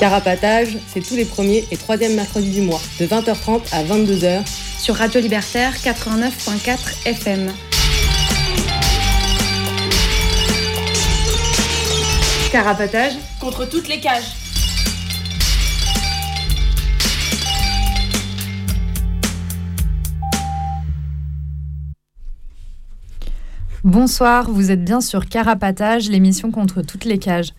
Carapatage, c'est tous les premiers et troisièmes mercredis du mois, de 20h30 à 22h, sur Radio Libertaire 89.4 FM. Carapatage contre toutes les cages. Bonsoir, vous êtes bien sur Carapatage, l'émission contre toutes les cages.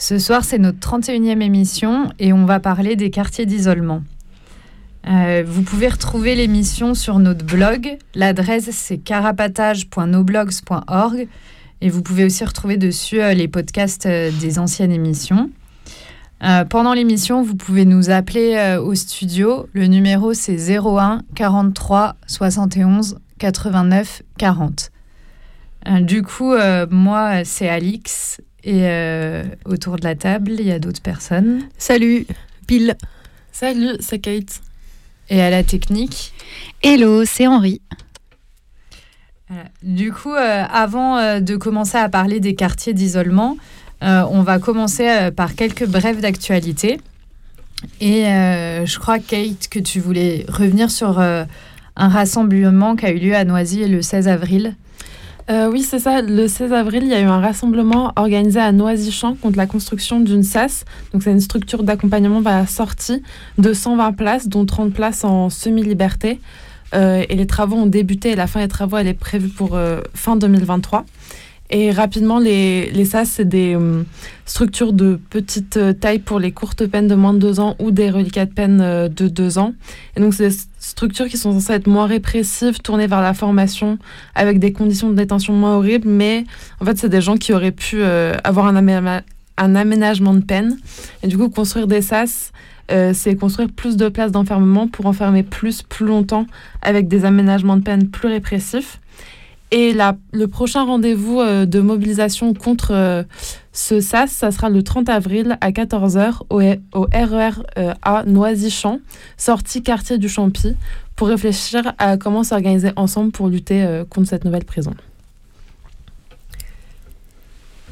Ce soir, c'est notre 31e émission et on va parler des quartiers d'isolement. Euh, vous pouvez retrouver l'émission sur notre blog. L'adresse, c'est carapatage.noblogs.org. Et vous pouvez aussi retrouver dessus euh, les podcasts euh, des anciennes émissions. pendant l'émission, vous pouvez nous appeler au studio. Le numéro, c'est 01 43 71 89 40. du coup, moi, c'est Alix. Et autour de la table, il y a d'autres personnes. Salut, Pile. Salut, c'est Kate. Et à la technique. Hello, c'est Henri. Du coup, euh, avant euh, de commencer à parler des quartiers d'isolement, euh, on va commencer par quelques brèves d'actualité. Et je crois, Kate, que tu voulais revenir sur un rassemblement qui a eu lieu à Noisy le 16 avril. Oui, c'est ça. Le 16 avril, il y a eu un rassemblement organisé à Noisy-Champ contre la construction d'une SAS. Donc, c'est une structure d'accompagnement vers la sortie de 120 places, dont 30 places en semi-liberté. Euh, et les travaux ont débuté et la fin des travaux, est prévue pour euh, fin 2023. Et rapidement, les, les SAS, c'est des euh, structures de petite taille pour les courtes peines de moins de deux ans ou des reliquats de peine de deux ans. Et donc, c'est des structures qui sont censées être moins répressives, tournées vers la formation, avec des conditions de détention moins horribles. Mais en fait, c'est des gens qui auraient pu avoir un, aménagement de peine. Et du coup, construire des SAS, euh, c'est construire plus de places d'enfermement pour enfermer plus, plus longtemps, avec des aménagements de peine plus répressifs. Et la, le prochain rendez-vous euh, de mobilisation contre euh, ce SAS, ça sera le 30 avril à 14h au, au RER à Noisy-Champ, sortie quartier du Champy, pour réfléchir à comment s'organiser ensemble pour lutter contre cette nouvelle prison.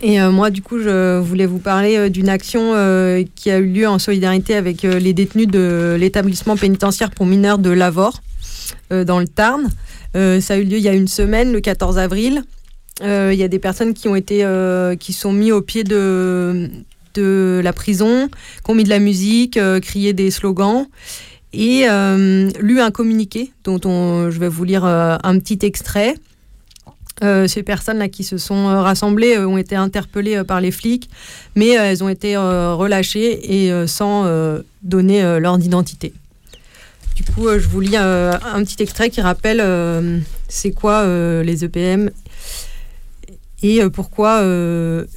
Et euh, moi, du coup, je voulais vous parler euh, d'une action euh, qui a eu lieu en solidarité avec les détenus de l'établissement pénitentiaire pour mineurs de Lavore, dans le Tarn. ça a eu lieu il y a une semaine, le 14 avril. Il y a des personnes qui ont été, qui sont mis au pied de, la prison, qui ont mis de la musique, crié des slogans et lu un communiqué dont on, je vais vous lire un petit extrait. Euh, ces personnes-là qui se sont euh, rassemblées euh, ont été interpellées par les flics, mais elles ont été relâchées et sans donner leur identité. Du coup, je vous lis un petit extrait qui rappelle c'est quoi les EPM et pourquoi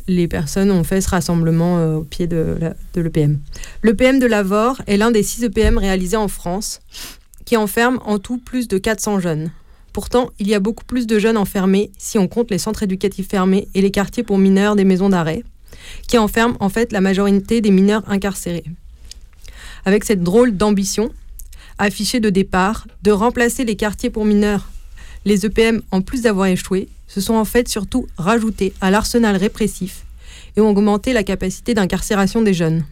les personnes ont fait ce rassemblement au pied de l'EPM. L'EPM de Lavore est l'un des six EPM réalisés en France qui enferme en tout plus de 400 jeunes. Pourtant, il y a beaucoup plus de jeunes enfermés si on compte les centres éducatifs fermés et les quartiers pour mineurs des maisons d'arrêt, qui enferment en fait la majorité des mineurs incarcérés. Avec cette drôle d'ambition, affichée de départ, de remplacer les quartiers pour mineurs, les EPM, en plus d'avoir échoué, se sont en fait surtout rajoutés à l'arsenal répressif et ont augmenté la capacité d'incarcération des jeunes.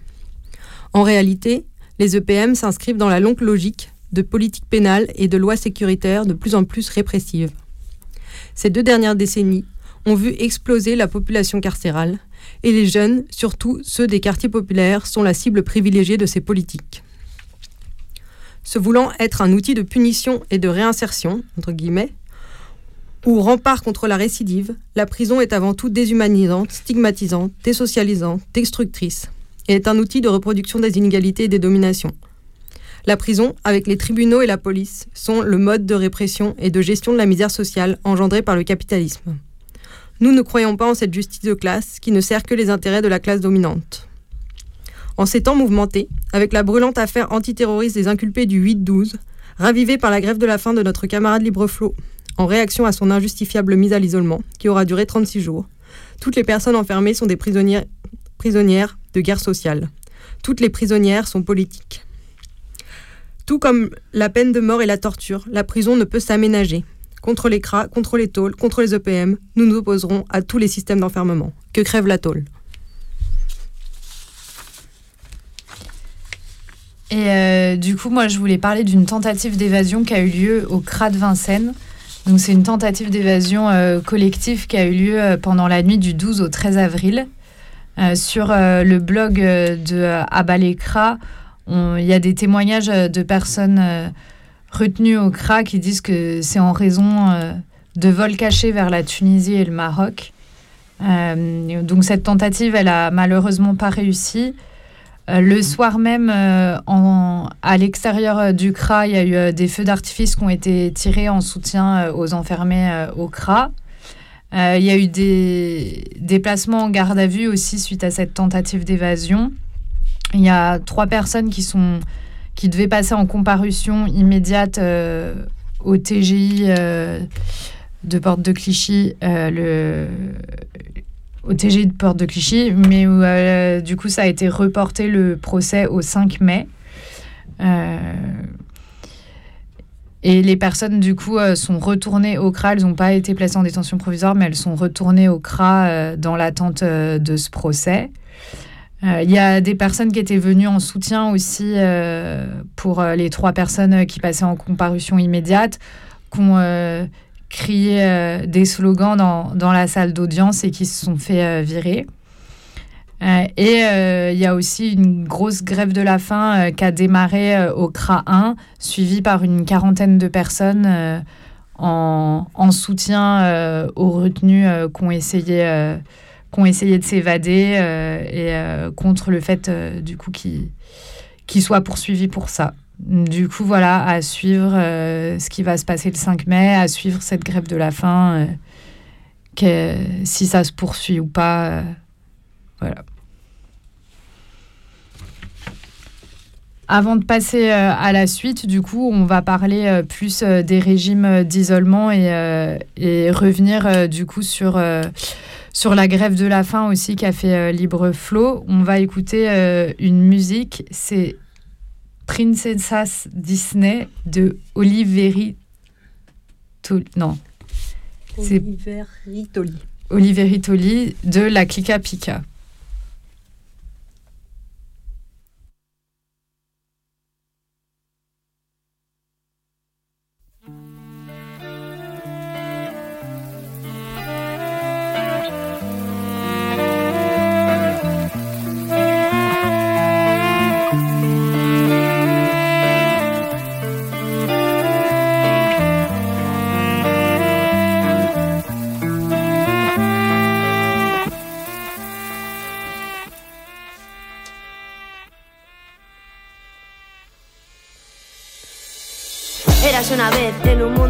En réalité, les EPM s'inscrivent dans la longue logique de politique pénale et de lois sécuritaires de plus en plus répressives. Ces deux dernières décennies ont vu exploser la population carcérale et les jeunes, surtout ceux des quartiers populaires, sont la cible privilégiée de ces politiques. Se voulant être un outil de punition et de réinsertion, entre guillemets, ou rempart contre la récidive, la prison est avant tout déshumanisante, stigmatisante, désocialisante, destructrice, et est un outil de reproduction des inégalités et des dominations, la prison, avec les tribunaux et la police, sont le mode de répression et de gestion de la misère sociale engendrée par le capitalisme. Nous ne croyons pas en cette justice de classe qui ne sert que les intérêts de la classe dominante. En ces temps mouvementés, avec la brûlante affaire antiterroriste des inculpés du 8-12, ravivée par la grève de la faim de notre camarade Libreflot, en réaction à son injustifiable mise à l'isolement, qui aura duré 36 jours, toutes les personnes enfermées sont des prisonnières, de guerre sociale. Toutes les prisonnières sont politiques. Tout comme la peine de mort et la torture, la prison ne peut s'aménager. Contre les CRA, contre les tôles, contre les EPM, nous nous opposerons à tous les systèmes d'enfermement. Que crève la tôle? Et euh, du coup, moi, je voulais parler d'une tentative d'évasion qui a eu lieu au CRA de Vincennes. Donc, c'est une tentative d'évasion euh, collective qui a eu lieu euh, pendant la nuit du 12 au 13 avril. Sur le blog de Abalekra, il y a des témoignages de personnes retenues au CRA qui disent que c'est en raison de vols cachés vers la Tunisie et le Maroc. donc, cette tentative, elle a malheureusement pas réussi. Euh, le soir même, euh, à l'extérieur euh, du CRA, il y a eu des feux d'artifice qui ont été tirés en soutien aux enfermés au CRA. Il y a eu des déplacements en garde à vue aussi suite à cette tentative d'évasion. Il y a trois personnes qui, sont, qui devaient passer en comparution immédiate au TGI de Porte de Clichy, au TGI de Porte de Clichy, mais où, euh, du coup ça a été reporté le procès au 5 mai. Euh, et les personnes, du coup, euh, sont retournées au CRA. Elles n'ont pas été placées en détention provisoire, mais elles sont retournées au CRA dans l'attente de ce procès. Il y a des personnes qui étaient venues en soutien aussi pour les trois personnes qui passaient en comparution immédiate, qui ont crié euh, des slogans dans, dans la salle d'audience et qui se sont fait euh, virer. Euh, et euh, il y a aussi une grosse grève de la faim qui a démarré au CRA 1, suivie par une quarantaine de personnes en, en soutien aux retenus euh, qui ont essayé, qui ont essayé de s'évader et contre le fait du qu'ils qu'ils soient poursuivis pour ça. Du coup, voilà, à suivre euh, ce qui va se passer le 5 mai, à suivre cette grève de la faim, euh, que, si ça se poursuit ou pas. euh, voilà. Avant de passer à la suite, du coup, on va parler plus des régimes d'isolement et, et revenir du coup sur, sur la grève de la faim aussi qu'a fait Libre Flow. On va écouter une musique, c'est Princessas Disney de Oliveri non, C'est- Oliver Ritoli. Oliveri Toli de la Clica Pica.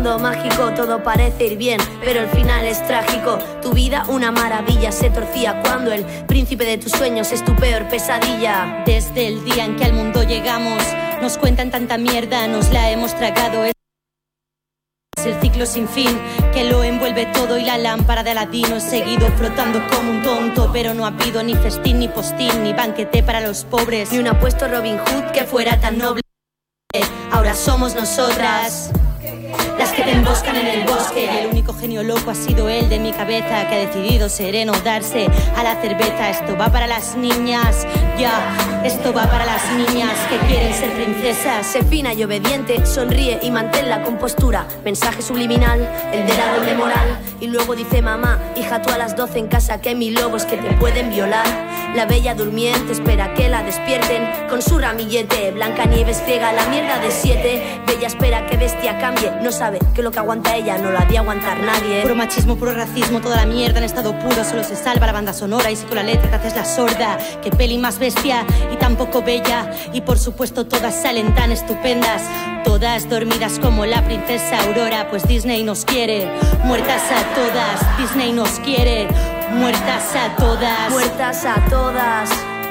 Mundo mágico, todo parece ir bien, pero el final es trágico. Tu vida una maravilla se torcía cuando el príncipe de tus sueños es tu peor pesadilla. Desde el día en que al mundo llegamos, nos cuentan tanta mierda, nos la hemos tragado. Es el ciclo sin fin que lo envuelve todo y la lámpara de Aladino he seguido flotando como un tonto, pero no ha habido ni festín, ni postín, ni banquete para los pobres, Ni un apuesto Robin Hood que fuera tan noble. Ahora somos nosotras. Las que te emboscan en el bosque. El único genio loco ha sido el de mi cabeza que ha decidido sereno darse a la cerveza. Esto va para las niñas, ya. Esto va para las niñas que quieren ser princesas. Sé fina y obediente, sonríe y mantén la compostura. Mensaje subliminal, el de la doble moral. Y luego dice mamá, hija, tú a las 12 en casa que hay mil lobos que te pueden violar. La bella durmiente espera que la despierten con su ramillete. Blanca Nieves ciega la mierda de siete. Bella espera que bestia cambie. No sabe que lo que aguanta ella no lo ha de aguantar nadie. Puro machismo, puro racismo, toda la mierda en estado puro. Solo se salva la banda sonora y si con la letra te haces la sorda. Que peli más bestia y tan poco bella. Y por supuesto todas salen tan estupendas. Todas dormidas como la princesa Aurora. Pues Disney nos quiere. Muertas a todas. Disney nos quiere. Muertas a todas. Muertas a todas.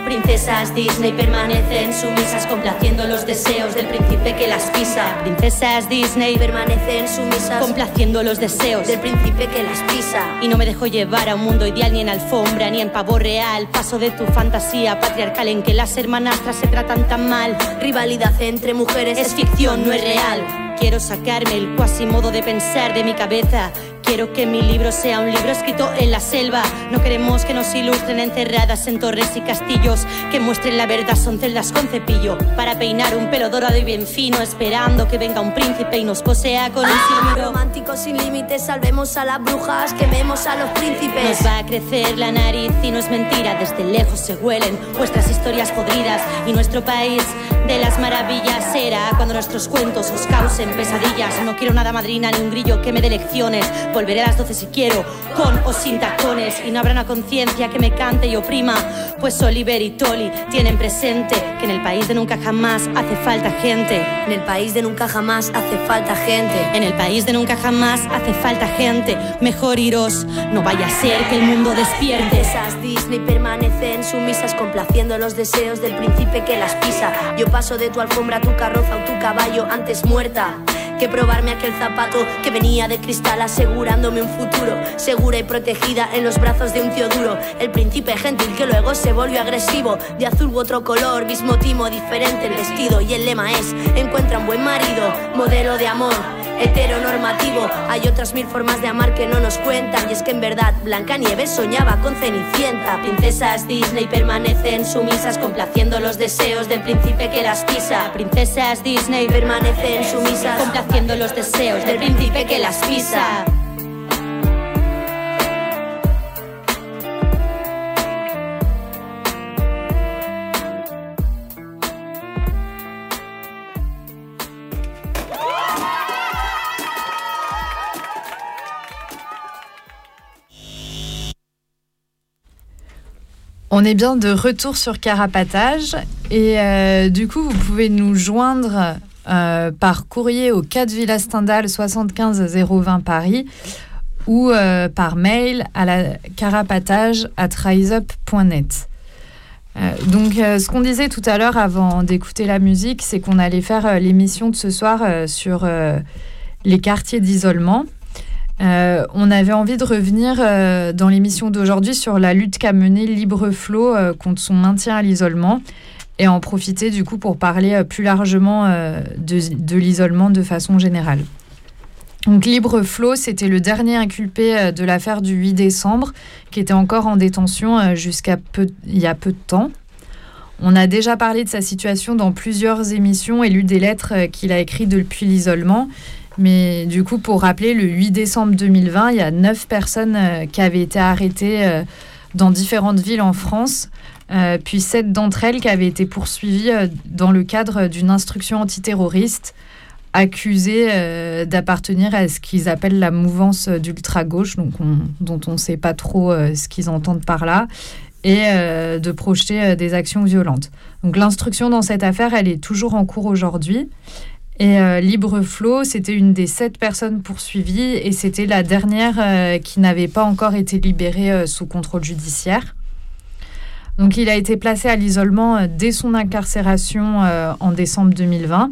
Princesas Disney permanecen sumisas complaciendo los deseos del príncipe que las pisa. Princesas Disney permanecen sumisas complaciendo los deseos del príncipe que las pisa. Y no me dejo llevar a un mundo ideal ni en alfombra ni en pavo real. Paso de tu fantasía patriarcal en que las hermanastras se tratan tan mal. Rivalidad entre mujeres es ficción, no es real. Quiero sacarme el cuasi modo de pensar de mi cabeza. Quiero que mi libro sea un libro escrito en la selva. No queremos que nos ilustren encerradas en torres y castillos. Que muestren la verdad son celdas con cepillo. Para peinar un pelo dorado y bien fino. Esperando que venga un príncipe y nos posea con un silbido. Románticos sin límites, salvemos a las brujas, quememos a los príncipes. Nos va a crecer la nariz y no es mentira. Desde lejos se huelen vuestras historias podridas. Y nuestro país de las maravillas será cuando nuestros cuentos os causen pesadillas. No quiero nada madrina ni un grillo que me dé lecciones. Volveré a las 12 si quiero, con o sin tacones. Y no habrá una conciencia que me cante y oprima. Pues Oliver y Tolly tienen presente que en el país de nunca jamás hace falta gente. En el país de nunca jamás hace falta gente. En el país de nunca jamás hace falta gente. Mejor iros, no vaya a ser que el mundo despierte. Esas Disney permanecen sumisas complaciendo los deseos del príncipe que las pisa. Yo paso de tu alfombra a tu carroza o tu caballo antes muerta que probarme aquel zapato que venía de cristal asegurándome un futuro segura y protegida en los brazos de un tío duro. El príncipe gentil que luego se volvió agresivo de azul u otro color mismo timo diferente el vestido y el lema es encuentra un buen marido modelo de amor heteronormativo. Hay otras mil formas de amar que no nos cuentan. Y es que en verdad Blancanieves soñaba con Cenicienta. Princesas Disney permanecen sumisas, complaciendo los deseos del príncipe que las pisa. Princesas Disney permanecen sumisas, complaciendo los deseos del príncipe que las pisa. On est bien de retour sur Carapatage et euh, du coup vous pouvez nous joindre euh, par courrier au 4 Villa Stendhal 75 020 Paris ou euh, par mail à la carapatage at riseup.net. donc ce qu'on disait tout à l'heure avant d'écouter la musique, c'est qu'on allait faire l'émission de ce soir sur les quartiers d'isolement. Euh, on avait envie de revenir euh, dans l'émission d'aujourd'hui sur la lutte qu'a menée Libre Flow euh, contre son maintien à l'isolement et en profiter du coup pour parler plus largement de, l'isolement de façon générale. Donc Libre Flow, c'était le dernier inculpé de l'affaire du 8 décembre qui était encore en détention jusqu'à il y a peu de temps. On a déjà parlé de sa situation dans plusieurs émissions et lu des lettres qu'il a écrites depuis l'isolement. Mais du coup, pour rappeler, le 8 décembre 2020, il y a neuf personnes euh, qui avaient été arrêtées euh, dans différentes villes en France, euh, puis sept d'entre elles qui avaient été poursuivies dans le cadre d'une instruction antiterroriste, accusées d'appartenir à ce qu'ils appellent la mouvance d'ultra-gauche, donc dont on ne sait pas trop ce qu'ils entendent par là, et de projeter des actions violentes. Donc l'instruction dans cette affaire, elle est toujours en cours aujourd'hui. Et euh, Libre c'était une des sept personnes poursuivies et c'était la dernière euh, qui n'avait pas encore été libérée euh, sous contrôle judiciaire. Donc il a été placé à l'isolement dès son incarcération en décembre 2020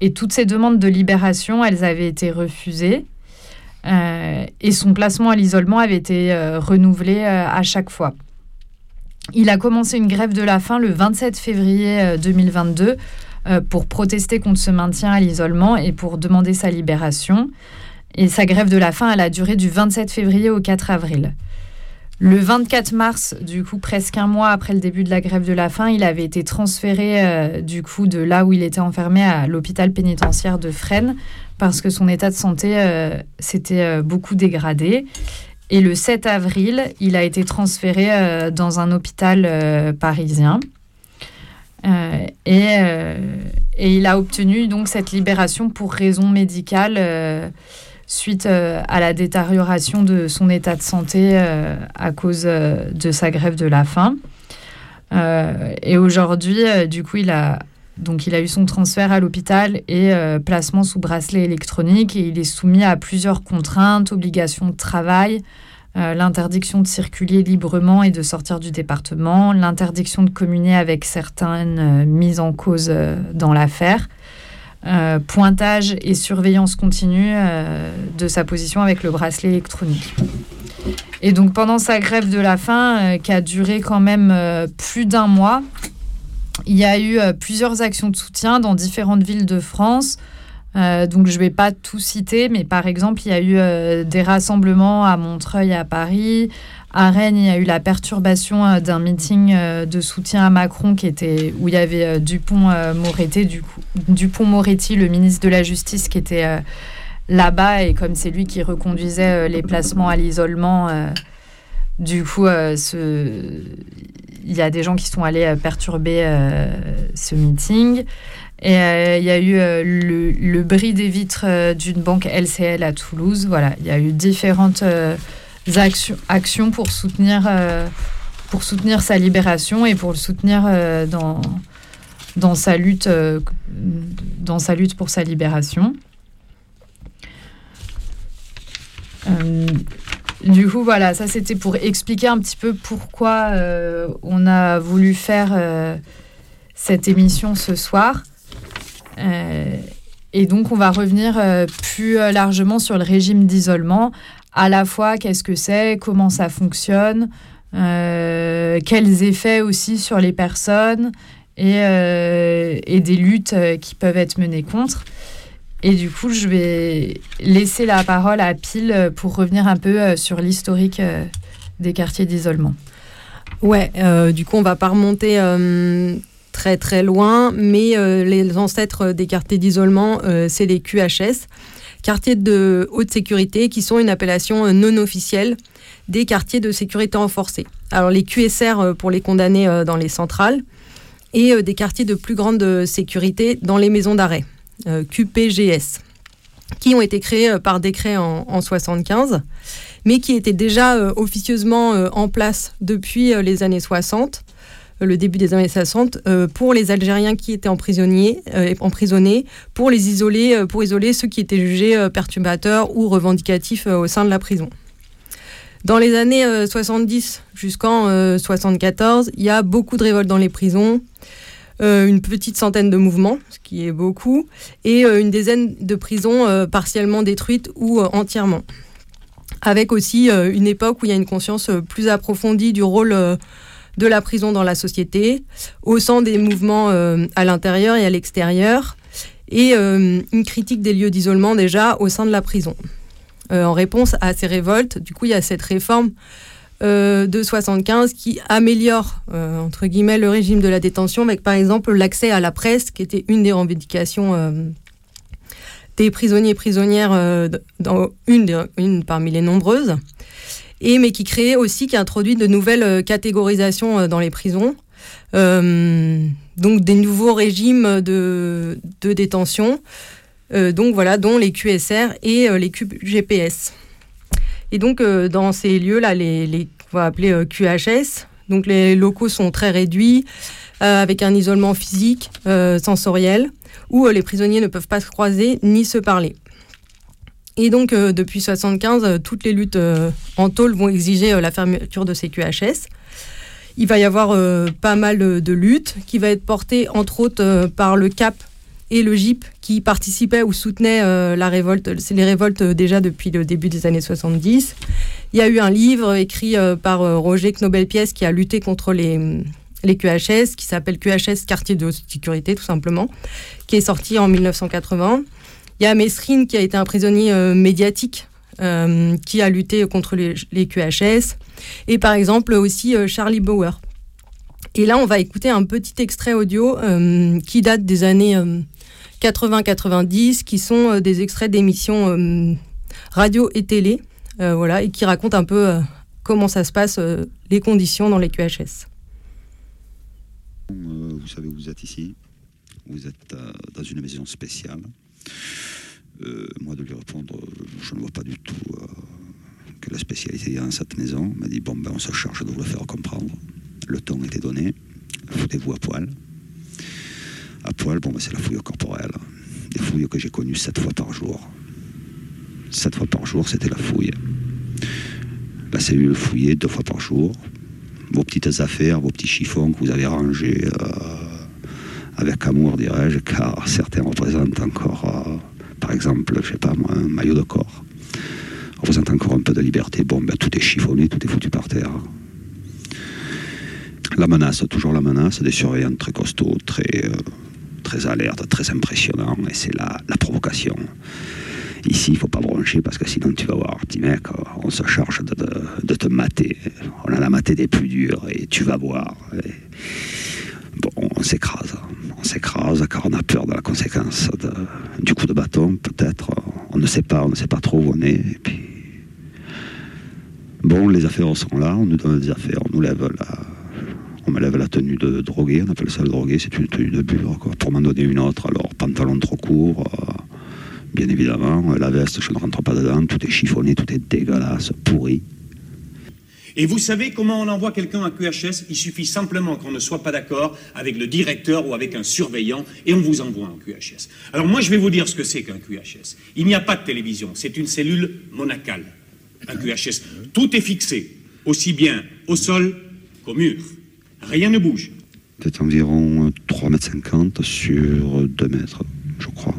et toutes ses demandes de libération, elles avaient été refusées et son placement à l'isolement avait été renouvelé à chaque fois. Il a commencé une grève de la faim le 27 février 2022 euh, pour protester contre ce maintien à l'isolement et pour demander sa libération. Et sa grève de la faim, elle a duré du 27 février au 4 avril. Le 24 mars, du coup, presque un mois après le début de la grève de la faim, il avait été transféré euh, du coup de là où il était enfermé à l'hôpital pénitentiaire de Fresnes parce que son état de santé euh, s'était beaucoup dégradé. Et le 7 avril, il a été transféré dans un hôpital parisien. Euh, euh, et, il a obtenu donc cette libération pour raison médicale euh, suite à la détérioration de son état de santé à cause de sa grève de la faim. et aujourd'hui, du coup, il a donc il a eu son transfert à l'hôpital et placement sous bracelet électronique et il est soumis à plusieurs contraintes, obligations de travail, l'interdiction de circuler librement et de sortir du département, l'interdiction de communier avec certaines mises en cause dans l'affaire, pointage et surveillance continue de sa position avec le bracelet électronique. Et donc pendant sa grève de la faim, qui a duré quand même plus d'un mois, il y a eu plusieurs actions de soutien dans différentes villes de France, euh, donc je ne vais pas tout citer, mais par exemple, il y a eu euh, des rassemblements à Montreuil, à Paris. À Rennes, il y a eu la perturbation euh, d'un meeting de soutien à Macron qui était, où il y avait Dupont-Moretti, du Dupont-Moretti, le ministre de la Justice, qui était là-bas. Et comme c'est lui qui reconduisait les placements à l'isolement, du coup, il y a des gens qui sont allés perturber ce meeting. Et euh, il y a eu euh, le, bris des vitres euh, d'une banque LCL à Toulouse. Voilà, il y a eu différentes actions, actions pour soutenir, pour soutenir sa libération et pour le soutenir dans, dans, sa lutte, dans sa lutte pour sa libération. du coup, voilà, ça c'était pour expliquer un petit peu pourquoi on a voulu faire cette émission ce soir. Euh, et donc, on va revenir euh, plus euh, largement sur le régime d'isolement. À la fois, qu'est-ce que c'est, comment ça fonctionne, quels effets aussi sur les personnes et, des luttes qui peuvent être menées contre. Et du coup, je vais laisser la parole à Pile pour revenir un peu sur l'historique des quartiers d'isolement. Ouais, du coup, on va pas remonter très très loin, mais euh, les ancêtres des quartiers d'isolement, euh, c'est les QHS, quartiers de haute sécurité, qui sont une appellation euh, non officielle des quartiers de sécurité renforcée. Alors les QSR pour les condamnés dans les centrales et des quartiers de plus grande sécurité dans les maisons d'arrêt, QPGS, qui ont été créés par décret en, en 75, mais qui étaient déjà officieusement en place depuis les années 60 euh, le début des années 60 euh, pour les Algériens qui étaient emprisonnés, euh, emprisonnés pour les isoler, pour isoler ceux qui étaient jugés perturbateurs ou revendicatifs au sein de la prison. Dans les années 70 jusqu'en 74, il y a beaucoup de révoltes dans les prisons, une petite centaine de mouvements, ce qui est beaucoup, et une dizaine de prisons partiellement détruites ou entièrement. Avec aussi une époque où il y a une conscience plus approfondie du rôle de la prison dans la société, au sein des mouvements euh, à l'intérieur et à l'extérieur, et euh, une critique des lieux d'isolement déjà au sein de la prison. Euh, en réponse à ces révoltes, du coup, il y a cette réforme de 75 qui améliore, entre guillemets, le régime de la détention, avec par exemple l'accès à la presse, qui était une des revendications des prisonniers et prisonnières, une parmi les nombreuses et mais qui crée aussi, qui introduit de nouvelles euh, catégorisations euh, dans les prisons. Euh, donc des nouveaux régimes de, détention, donc voilà, dont les QSR et les QGPS. Et donc dans ces lieux-là, les, va appeler QHS, donc les locaux sont très réduits, avec un isolement physique, sensoriel, où les prisonniers ne peuvent pas se croiser ni se parler. Et donc, euh, depuis 75, euh, toutes les luttes euh, en tôle vont exiger la fermeture de ces QHS. Il va y avoir pas mal de luttes qui va être portées, entre autres, par le CAP et le GIP qui participaient ou soutenaient la révolte. Les révoltes déjà depuis le début des années 70. Il y a eu un livre écrit par Roger Knobel-Pièce qui a lutté contre les, les QHS, qui s'appelle QHS Quartier de sécurité, tout simplement, qui est sorti en 1980. Il y a Mesrine qui a été un prisonnier euh, médiatique euh, qui a lutté contre les, QHS. Et par exemple aussi euh, Charlie Bauer. Et là, on va écouter un petit extrait audio qui date des années 80-90, qui sont des extraits d'émissions radio et télé, voilà, et qui racontent un peu comment ça se passe, les conditions dans les QHS. vous savez, vous êtes ici, vous êtes dans une maison spéciale. Euh, moi, de lui répondre, je ne vois pas du tout euh, que la spécialité dans cette maison. Il m'a dit, bon, ben, on se charge de vous le faire comprendre. Le ton était donné. Foutez-vous à poil. À poil, bon, ben, c'est la fouille corporelle. Des fouilles que j'ai connues sept fois par jour. Sept fois par jour, c'était la fouille. La cellule fouillée deux fois par jour. Vos petites affaires, vos petits chiffons que vous avez rangés euh, avec amour, dirais-je, car certains représentent encore, euh, par exemple, je sais pas moi, un maillot de corps. Représente encore un peu de liberté. Bon, ben, tout est chiffonné, tout est foutu par terre. La menace, toujours la menace, des surveillants très costauds, très, euh, très alertes, très impressionnants, et c'est la, la provocation. Ici, il faut pas broncher parce que sinon tu vas voir, petit mec, on se charge de, de, te mater. On a la maté des plus durs et tu vas voir. Bon, on s'écrase. On s'écrase car on a peur de la conséquence du coup de bâton, peut-être. On ne sait pas, on ne sait pas trop où on est. Bon, les affaires sont là, on nous donne des affaires, on nous lève me lève la tenue de drogué, on appelle ça le drogué, c'est une tenue de bure, pour m'en donner une autre. Alors, pantalon trop court, euh, bien évidemment, la veste, je ne rentre pas dedans, tout est chiffonné, tout est dégueulasse, pourri. Et vous savez comment on envoie quelqu'un à QHS Il suffit simplement qu'on ne soit pas d'accord avec le directeur ou avec un surveillant et on vous envoie en QHS. Alors moi je vais vous dire ce que c'est qu'un QHS. Il n'y a pas de télévision, c'est une cellule monacale. Un QHS. Tout est fixé, aussi bien au sol qu'au mur. Rien ne bouge. C'est environ 3,50 m sur 2 mètres, je crois.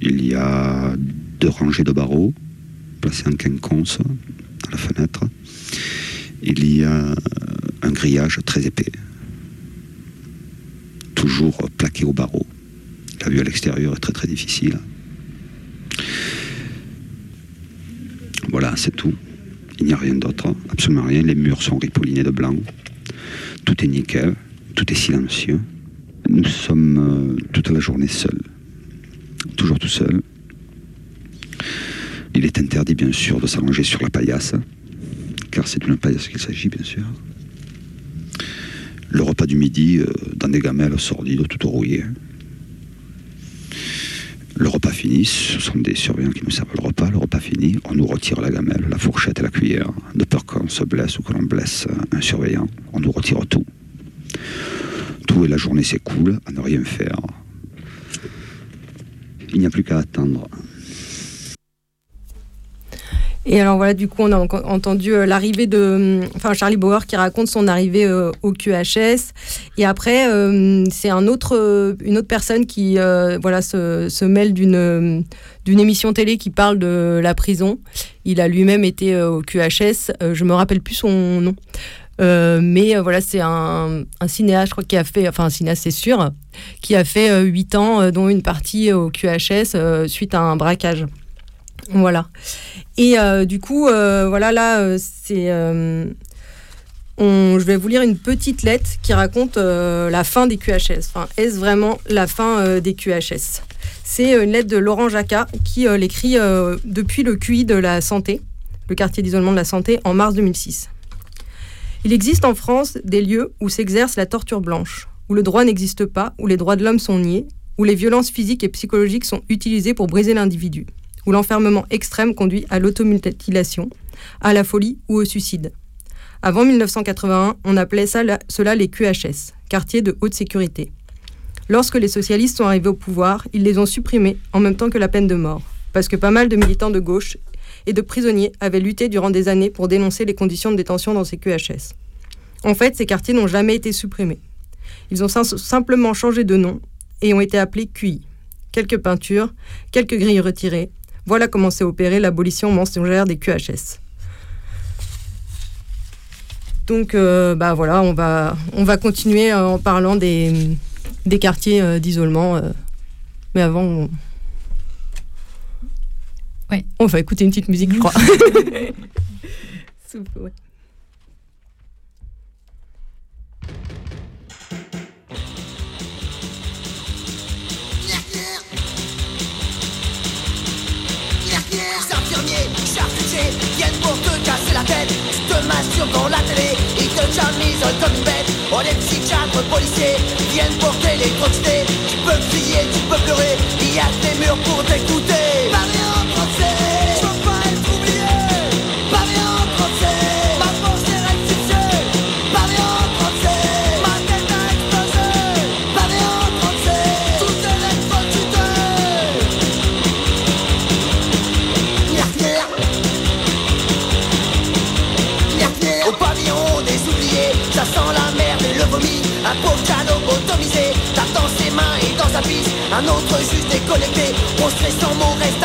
Il y a deux rangées de barreaux placés en quinconce fenêtre. Il y a un grillage très épais, toujours plaqué au barreau. La vue à l'extérieur est très très difficile. Voilà, c'est tout. Il n'y a rien d'autre, absolument rien. Les murs sont ripollinés de blanc. Tout est nickel, tout est silencieux. Nous sommes euh, toute la journée seuls, toujours tout seul. Il est interdit bien sûr de s'allonger sur la paillasse, car c'est d'une paillasse qu'il s'agit bien sûr. Le repas du midi euh, dans des gamelles sordides, tout rouillées. Le repas fini, ce sont des surveillants qui nous servent le repas. Le repas fini, on nous retire la gamelle, la fourchette et la cuillère, de peur qu'on se blesse ou que l'on blesse un surveillant. On nous retire tout. Tout et la journée s'écoule à ne rien faire. Il n'y a plus qu'à attendre. Et alors voilà, du coup, on a entendu euh, l'arrivée de, enfin Charlie Bauer qui raconte son arrivée euh, au QHS. Et après, euh, c'est un autre, euh, une autre personne qui, voilà, se, se mêle d'une, euh, d'une émission télé qui parle de la prison. Il a lui-même été au QHS. Je me rappelle plus son nom. Mais voilà, c'est un, un cinéaste, je crois, qui a fait, enfin un cinéaste, c'est sûr, qui a fait euh, 8 ans, dont une partie au QHS suite à un braquage. Voilà. Et euh, du coup, euh, voilà, là, euh, c'est. je vais vous lire une petite lettre qui raconte la fin des QHS. Est-ce vraiment la fin des QHS C'est une lettre de Laurent Jacquat qui l'écrit depuis le QI de la santé, le quartier d'isolement de la santé, en mars 2006. Il existe en France des lieux où s'exerce la torture blanche, où le droit n'existe pas, où les droits de l'homme sont niés, où les violences physiques et psychologiques sont utilisées pour briser l'individu, où l'enfermement extrême conduit à l'automutilation, à la folie ou au suicide. Avant 1981, on appelait cela les QHS, quartiers de haute sécurité. Lorsque les socialistes sont arrivés au pouvoir, ils les ont supprimés en même temps que la peine de mort, parce que pas mal de militants de gauche et de prisonniers avaient lutté durant des années pour dénoncer les conditions de détention dans ces QHS. En fait, ces quartiers n'ont jamais été supprimés. Ils ont sim- simplement changé de nom et ont été appelés QI. Quelques peintures, quelques grilles retirées. Voilà comment s'est opérée l'abolition mensongère des QHS. Donc, euh, bah voilà, on va, on va continuer euh, en parlant des, des quartiers euh, d'isolement. mais avant, on... Ouais. on va écouter une petite musique, je crois. Ouais. Viennent pour te casser la tête. Te masturbes dans la télé, ils te jamisent comme une bête. Oh, les psychiatres, policiers viennent pour t'électrocuter. Tu peux crier, tu peux pleurer, il y a des murs pour t'écouter. La pauvre lobotomisée tape dans ses mains et dans sa piste Un autre juste déconnecté, prostré sans mots reste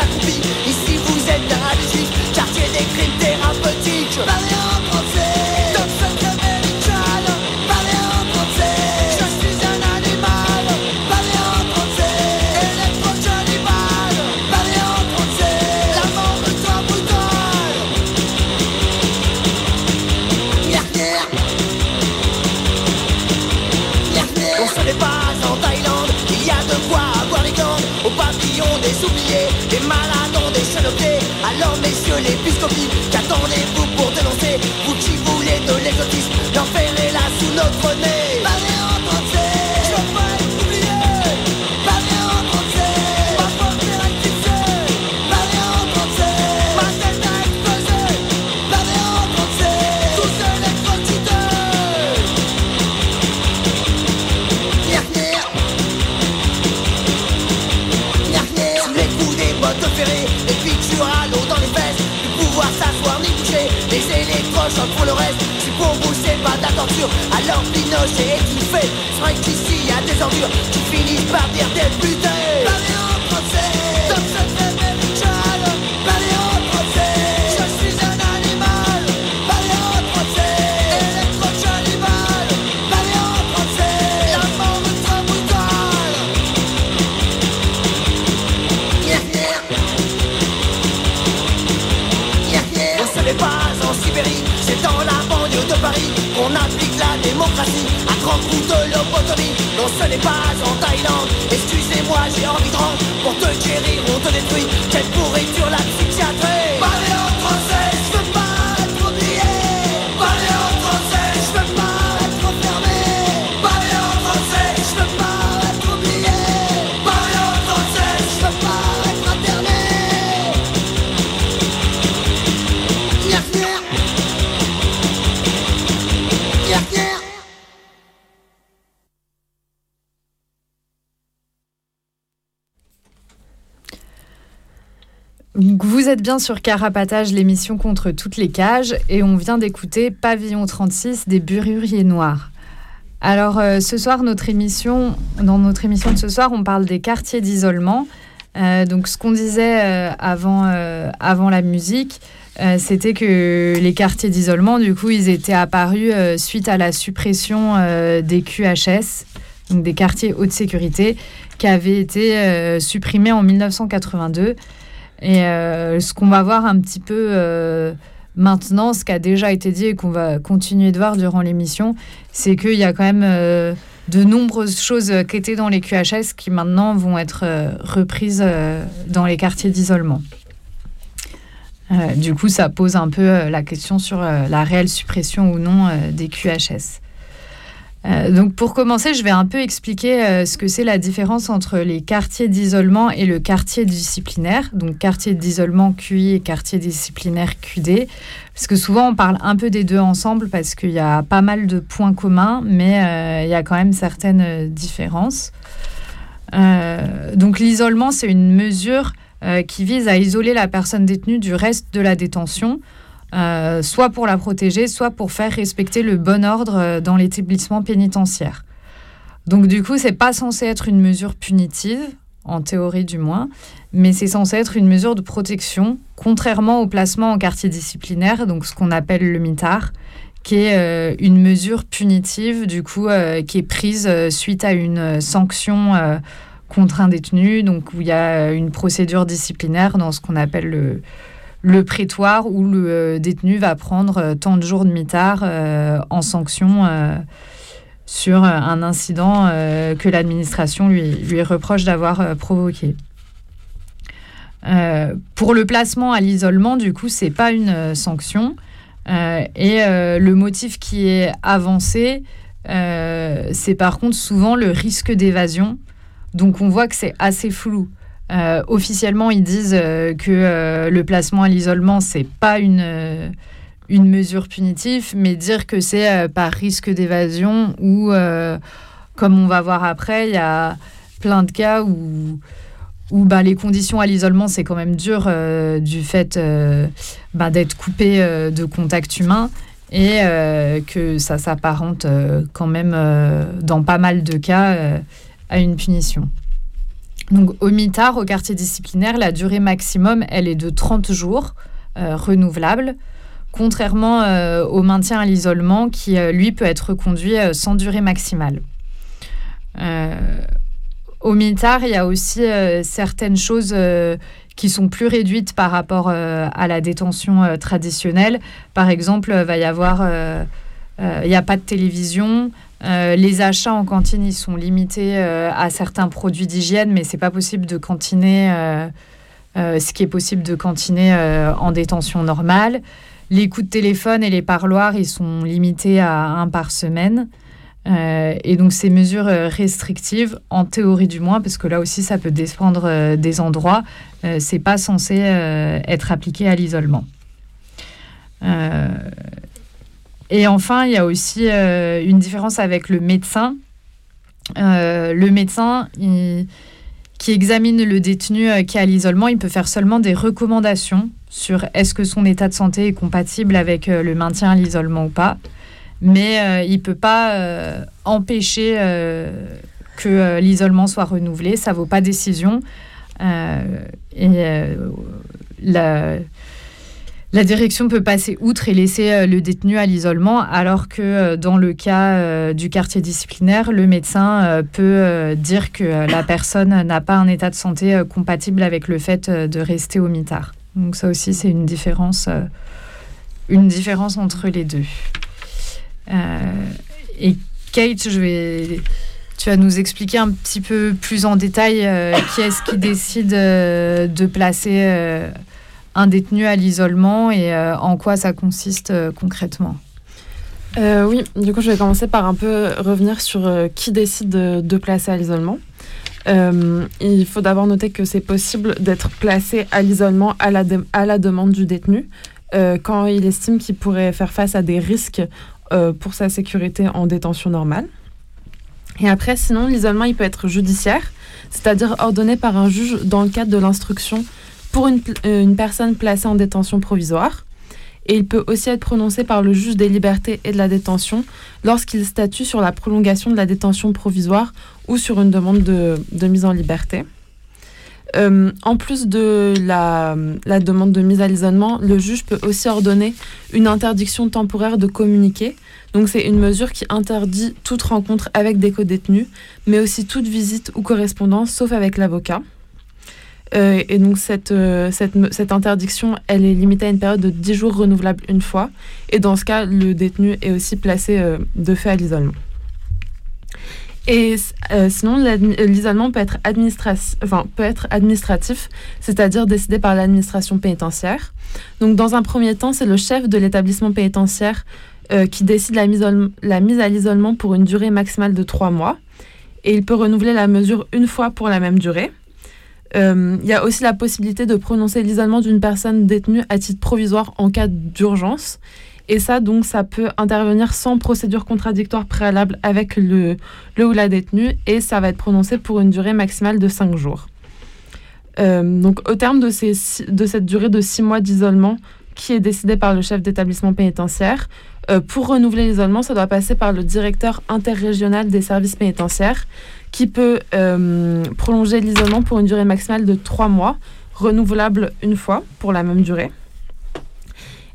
alors Pinochet est une fête. C'est vrai qu'ici y a des ordures qui finissent par dire des putains. Français, français, je suis un animal. Parlez français. Parlez français, la mort pas en Sibérie, Qu'on applique la démocratie à grands coups de lobotomie. Non, ce n'est pas en Thaïlande, excusez-moi, j'ai envie de rendre. Pour te guérir, on te détruit, quelle pourriture la psychiatrie. Êtes bien sur Carapatage, l'émission contre toutes les cages, et on vient d'écouter Pavillon 36 des Bururiers Noirs. Alors euh, ce soir, notre émission, dans notre émission de ce soir, on parle des quartiers d'isolement. Euh, donc ce qu'on disait euh, avant, avant la musique, c'était que les quartiers d'isolement, du coup, ils étaient apparus suite à la suppression des QHS, donc des quartiers haute sécurité, qui avaient été supprimés en 1982. Et euh, ce qu'on va voir un petit peu euh, maintenant, ce qui a déjà été dit et qu'on va continuer de voir durant l'émission, c'est qu'il y a quand même euh, de nombreuses choses qui étaient dans les QHS qui maintenant vont être reprises dans les quartiers d'isolement. Du coup, ça pose un peu la question sur la réelle suppression ou non des QHS. Euh, donc pour commencer, je vais un peu expliquer euh, ce que c'est la différence entre les quartiers d'isolement et le quartier disciplinaire. Donc quartier d'isolement QI et quartier disciplinaire QD. Parce que souvent on parle un peu des deux ensemble parce qu'il y a pas mal de points communs, mais euh, il y a quand même certaines différences. Donc l'isolement, c'est une mesure qui vise à isoler la personne détenue du reste de la détention, euh, soit pour la protéger, soit pour faire respecter le bon ordre euh, dans l'établissement pénitentiaire. Donc du coup, c'est pas censé être une mesure punitive, en théorie du moins, mais c'est censé être une mesure de protection, contrairement au placement en quartier disciplinaire, donc ce qu'on appelle le mitard, qui est euh, une mesure punitive, du coup, qui est prise suite à une sanction contre un détenu, donc où il y a une procédure disciplinaire dans ce qu'on appelle le, le prétoire, où le euh, détenu va prendre euh, tant de jours de mitard euh, en sanction sur un incident que l'administration lui, reproche d'avoir provoqué. Pour le placement à l'isolement, du coup, c'est pas une sanction. Et le motif qui est avancé, c'est par contre souvent le risque d'évasion. Donc on voit que c'est assez flou. Euh, officiellement, ils disent euh, que euh, le placement à l'isolement, c'est pas une, une mesure punitive, mais dire que c'est par risque d'évasion ou, comme on va voir après, il y a plein de cas où, où bah, les conditions à l'isolement, c'est quand même dur du fait bah, d'être coupé de contact humain. et que ça s'apparente quand même dans pas mal de cas à une punition. Donc au mitard, au quartier disciplinaire, la durée maximum, elle est de 30 jours renouvelable contrairement euh, au maintien à l'isolement qui, euh, lui, peut être reconduit euh, sans durée maximale. au MITAR, il y a aussi certaines choses qui sont plus réduites par rapport à la détention traditionnelle. Par exemple, va y avoir, il n'y a pas de télévision. Les achats en cantine, ils sont limités à certains produits d'hygiène, mais c'est pas possible de cantiner ce qui est possible de cantiner en détention normale. Les coups de téléphone et les parloirs, ils sont limités à un par semaine. Euh, et donc ces mesures euh, restrictives, en théorie du moins, parce que là aussi ça peut dépendre euh, des endroits, c'est pas censé être appliqué à l'isolement. Et enfin, il y a aussi une différence avec le médecin. le médecin qui examine le détenu qui est à l'isolement, il peut faire seulement des recommandations sur est-ce que son état de santé est compatible avec euh, le maintien à l'isolement ou pas. Mais euh, il ne peut pas euh, empêcher que l'isolement soit renouvelé. Ça ne vaut pas décision. et la, la direction peut passer outre et laisser le détenu à l'isolement, alors que dans le cas du quartier disciplinaire, le médecin peut dire que la personne n'a pas un état de santé compatible avec le fait de rester au mitard. Donc ça aussi, c'est une différence, euh, une différence entre les deux. Euh, et Kate, tu vas nous expliquer un petit peu plus en détail euh, qui est-ce qui décide de placer un détenu à l'isolement et en quoi ça consiste concrètement? oui, du coup, je vais commencer par un peu revenir sur qui décide de placer à l'isolement. Euh, il faut d'abord noter que c'est possible d'être placé à l'isolement à la, demande du détenu euh, quand il estime qu'il pourrait faire face à des risques euh, pour sa sécurité en détention normale. Et après, sinon, l'isolement, il peut être judiciaire, c'est-à-dire ordonné par un juge dans le cadre de l'instruction pour une, une personne placée en détention provisoire et il peut aussi être prononcé par le juge des libertés et de la détention lorsqu'il statue sur la prolongation de la détention provisoire ou sur une demande de, mise en liberté. Euh, en plus de la, demande de mise à l'isolement, le juge peut aussi ordonner une interdiction temporaire de communiquer. Donc c'est une mesure qui interdit toute rencontre avec des co-détenus, mais aussi toute visite ou correspondance, sauf avec l'avocat. Euh, et donc cette, euh, cette, cette, interdiction, elle est limitée à une période de 10 jours renouvelable une fois. Et dans ce cas, le détenu est aussi placé euh, de fait à l'isolement. Et sinon, l'isolement peut être, administratif, c'est-à-dire décidé par l'administration pénitentiaire. Donc dans un premier temps, c'est le chef de l'établissement pénitentiaire qui décide la mise, la mise à l'isolement pour une durée maximale de 3 mois. Et il peut renouveler la mesure une fois pour la même durée. Euh, il y a aussi la possibilité de prononcer l'isolement d'une personne détenue à titre provisoire en cas d'urgence. Et ça, donc, ça peut intervenir sans procédure contradictoire préalable avec le, ou la détenue et ça va être prononcé pour une durée maximale de 5 jours. Euh, donc, au terme de cette durée de 6 mois d'isolement qui est décidée par le chef d'établissement pénitentiaire, euh, pour renouveler l'isolement, ça doit passer par le directeur interrégional des services pénitentiaires qui peut euh, prolonger l'isolement pour une durée maximale de trois mois, renouvelable une fois pour la même durée.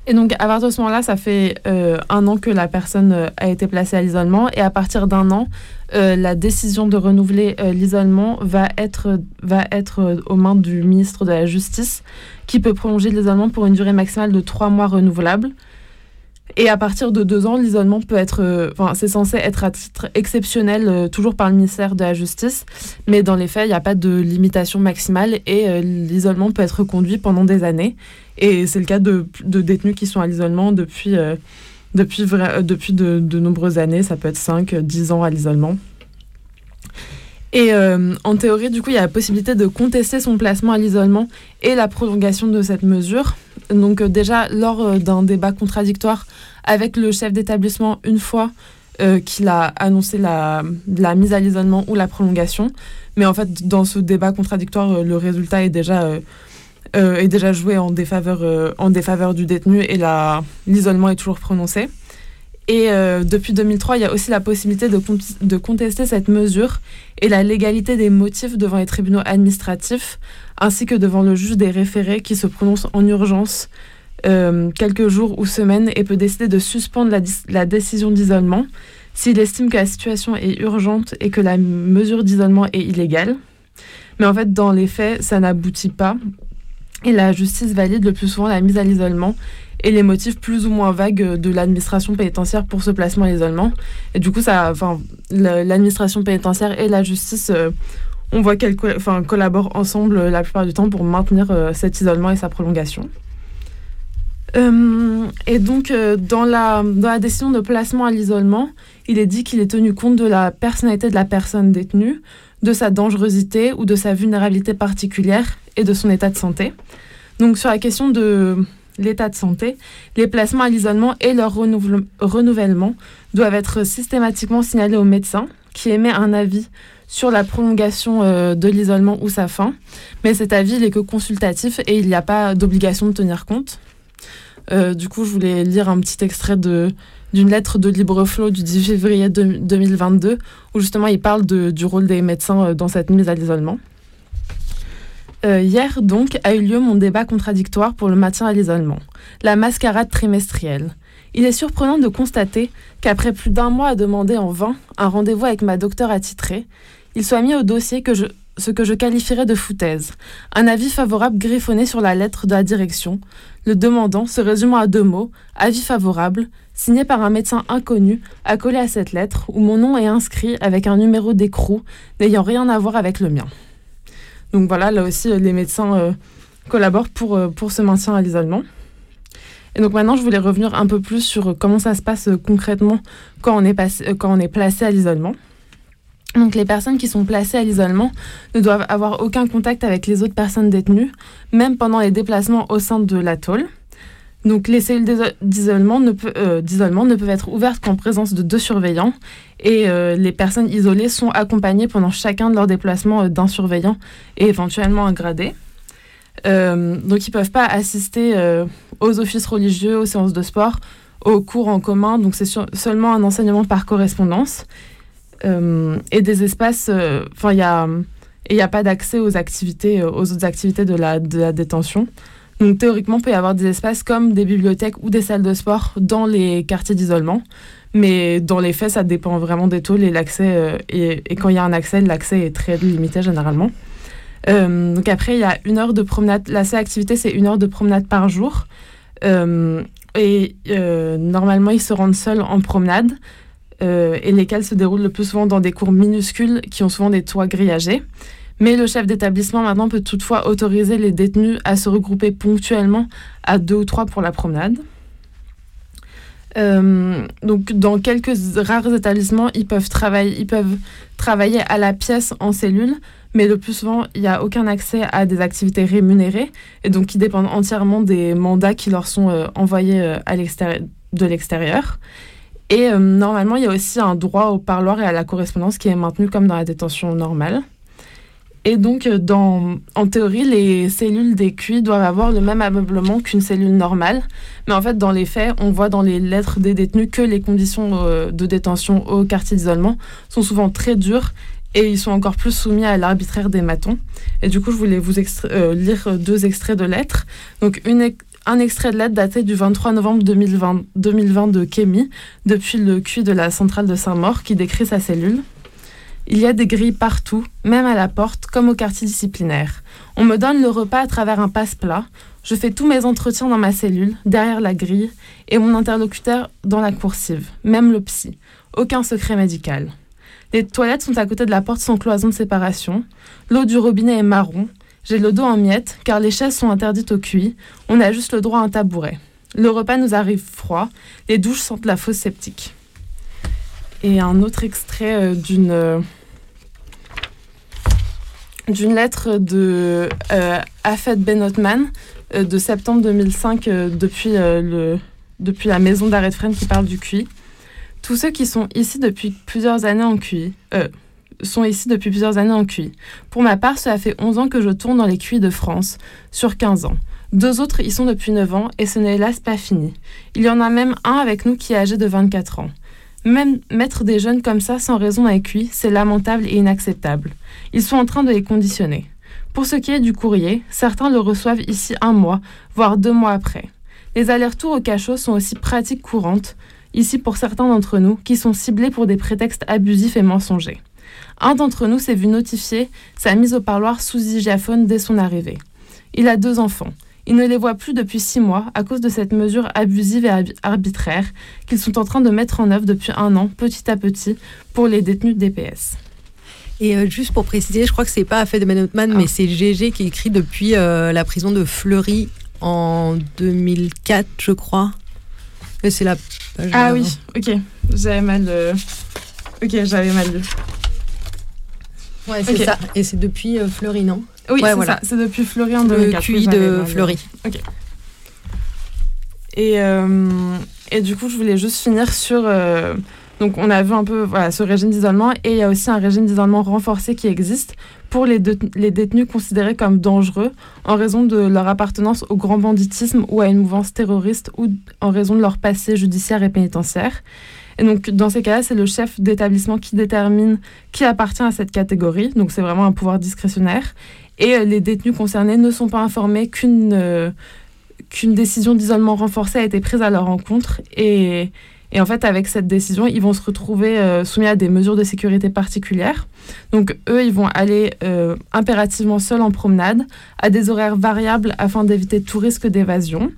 Et donc, à partir de ce moment-là, ça fait euh, un an que la personne euh, a été placée à l'isolement. Et à partir d'un an, la décision de renouveler l'isolement va être, va être aux mains du ministre de la Justice, qui peut prolonger l'isolement pour une durée maximale de trois mois renouvelable. Et à partir de deux ans, l'isolement peut être, euh, enfin, c'est censé être à titre exceptionnel, euh, toujours par le ministère de la Justice, mais dans les faits, il n'y a pas de limitation maximale et euh, l'isolement peut être conduit pendant des années. Et c'est le cas de, de, détenus qui sont à l'isolement depuis, depuis, depuis de, de, nombreuses années, ça peut être 5, 10 ans à l'isolement. Et en théorie, du coup, il y a la possibilité de contester son placement à l'isolement et la prolongation de cette mesure. Donc euh, déjà, lors euh, d'un débat contradictoire avec le chef d'établissement, une fois euh, qu'il a annoncé la, mise à l'isolement ou la prolongation, mais en fait, dans ce débat contradictoire, le résultat est déjà, joué en défaveur, en défaveur du détenu et l'isolement est toujours prononcé. Et euh, depuis 2003, il y a aussi la possibilité de, contester cette mesure et la légalité des motifs devant les tribunaux administratifs, ainsi que devant le juge des référés qui se prononce en urgence euh, quelques jours ou semaines et peut décider de suspendre la, la décision d'isolement s'il estime que la situation est urgente et que la mesure d'isolement est illégale. Mais en fait, dans les faits, ça n'aboutit pas. Et la justice valide le plus souvent la mise à l'isolement et les motifs plus ou moins vagues de l'administration pénitentiaire pour ce placement à l'isolement. Et du coup, ça, enfin, l'administration pénitentiaire et la justice, euh, on voit qu'elles enfin, collaborent ensemble la plupart du temps pour maintenir euh, cet isolement et sa prolongation. Euh, et donc, dans, la, dans la décision de placement à l'isolement, il est dit qu'il est tenu compte de la personnalité de la personne détenue, de sa dangerosité ou de sa vulnérabilité particulière et de son état de santé. Donc, sur la question de l'état de santé, les placements à l'isolement et leur renouvellement doivent être systématiquement signalés au médecin qui émet un avis sur la prolongation euh, de l'isolement ou sa fin. Mais cet avis n'est que consultatif et il n'y a pas d'obligation de tenir compte. Euh, du coup, je voulais lire un petit extrait d'une lettre de Libreflow du 10 février 2022 où justement il parle du rôle des médecins euh, dans cette mise à l'isolement. Euh, hier, donc, a eu lieu mon débat contradictoire pour le maintien à l'isolement, la mascarade trimestrielle. Il est surprenant de constater qu'après plus d'un mois à demander en vain un rendez-vous avec ma docteure attitrée, il soit mis au dossier que ce que je qualifierais de foutaise, un avis favorable griffonné sur la lettre de la direction, le demandant se résumant à deux mots, avis favorable, signé par un médecin inconnu, accolé à cette lettre où mon nom est inscrit avec un numéro d'écrou n'ayant rien à voir avec le mien. Donc voilà, là aussi, euh, les médecins euh, collaborent pour, euh, pour ce maintien à l'isolement. Et donc maintenant, je voulais revenir un peu plus sur comment ça se passe concrètement quand on est, placé à l'isolement. Donc les personnes qui sont placées à l'isolement ne doivent avoir aucun contact avec les autres personnes détenues, même pendant les déplacements au sein de la tôle. Donc les cellules d'isolement ne, peuvent être ouvertes qu'en présence de deux surveillants et euh, les personnes isolées sont accompagnées pendant chacun de leurs déplacements euh, d'un surveillant et éventuellement un gradé. donc ils ne peuvent pas assister aux offices religieux, aux séances de sport, aux cours en commun, donc c'est seulement un enseignement par correspondance et des espaces, enfin il n'y a, pas d'accès aux activités, aux autres activités de la détention. Donc théoriquement, il peut y avoir des espaces comme des bibliothèques ou des salles de sport dans les quartiers d'isolement. Mais dans les faits, ça dépend vraiment des taux et l'accès. Euh, et, quand il y a un accès, l'accès est très limité généralement. Euh, donc après, il y a une heure de promenade. La seule activité, c'est une heure de promenade par jour. Euh, et normalement, ils se rendent seuls en promenade. et lesquels se déroulent le plus souvent dans des cours minuscules qui ont souvent des toits grillagés. Mais le chef d'établissement maintenant peut toutefois autoriser les détenus à se regrouper ponctuellement à deux ou trois pour la promenade. Euh, donc, dans quelques rares établissements, ils peuvent, travailler, ils peuvent travailler à la pièce en cellule, mais le plus souvent, il n'y a aucun accès à des activités rémunérées, et donc qui dépendent entièrement des mandats qui leur sont euh, envoyés euh, de l'extérieur. Et normalement, il y a aussi un droit au parloir et à la correspondance qui est maintenu comme dans la détention normale. Et donc, euh, en théorie, les cellules des QI doivent avoir le même ameublement qu'une cellule normale. Mais en fait, dans les faits, on voit dans les lettres des détenus que les conditions euh, de détention au quartier d'isolement sont souvent très dures et ils sont encore plus soumis à l'arbitraire des matons. Et du coup, je voulais vous euh, lire deux extraits de lettres. Donc, un extrait de lettre daté du 23 novembre 2020, 2020 de Kémy, depuis le QI de la centrale de Saint-Maur, qui décrit sa cellule. Il y a des grilles partout, même à la porte, comme au quartier disciplinaire. On me donne le repas à travers un passe-plat. Je fais tous mes entretiens dans ma cellule, derrière la grille, et mon interlocuteur dans la coursive, même le psy. Aucun secret médical. Les toilettes sont à côté de la porte sans cloison de séparation. L'eau du robinet est marron. J'ai le dos en miettes, car les chaises sont interdites au cuit. On a juste le droit à un tabouret. Le repas nous arrive froid. Les douches sentent la fausse sceptique et un autre extrait euh, d'une euh, d'une lettre de euh, Afed Benotman de septembre 2005 depuis, le, depuis la maison d'arrêt de qui parle du QI. Tous ceux qui sont ici depuis plusieurs années en QI sont ici depuis plusieurs années en QI. Pour ma part, cela fait 11 ans que je tourne dans les QI de France, sur 15 ans. Deux autres y sont depuis 9 ans et ce n'est hélas pas fini. Il y en a même un avec nous qui est âgé de 24 ans. Même mettre des jeunes comme ça sans raison lui, c'est lamentable et inacceptable. Ils sont en train de les conditionner. Pour ce qui est du courrier, certains le reçoivent ici un mois, voire deux mois après. Les allers-retours au cachot sont aussi pratiques courantes, ici pour certains d'entre nous, qui sont ciblés pour des prétextes abusifs et mensongers. Un d'entre nous s'est vu notifier sa mise au parloir sous hygiaphone dès son arrivée. Il a deux enfants. Il ne les voit plus depuis six mois à cause de cette mesure abusive et arbitraire qu'ils sont en train de mettre en œuvre depuis un an, petit à petit, pour les détenus de DPS. Et euh, juste pour préciser, je crois que c'est pas Afed Manotman, mais c'est GG qui écrit depuis euh, la prison de Fleury en 2004, je crois. C'est la page Ah oui, ok. J'avais mal. euh, Ok, j'avais mal lu. Ouais, c'est ça. Et c'est depuis euh, Fleury, non? Oui, Ouais, c'est voilà. ça. C'est depuis Fleury en Le 2004. QI oui, j'avais de. Fleury. Ok. Et, euh, et du coup, je voulais juste finir sur. euh, donc, on a vu un peu voilà, ce régime d'isolement et il y a aussi un régime d'isolement renforcé qui existe pour les, les détenus considérés comme dangereux en raison de leur appartenance au grand banditisme ou à une mouvance terroriste ou en raison de leur passé judiciaire et pénitentiaire. Et donc, dans ces cas-là, c'est le chef d'établissement qui détermine qui appartient à cette catégorie. Donc, c'est vraiment un pouvoir discrétionnaire. Et euh, les détenus concernés ne sont pas informés qu'une euh, qu'une décision d'isolement renforcé a été prise à leur encontre. Et, et en fait, avec cette décision, ils vont se retrouver euh, soumis à des mesures de sécurité particulières. Donc, eux, ils vont aller impérativement seuls en promenade, à des horaires variables afin d'éviter tout risque d'évasion.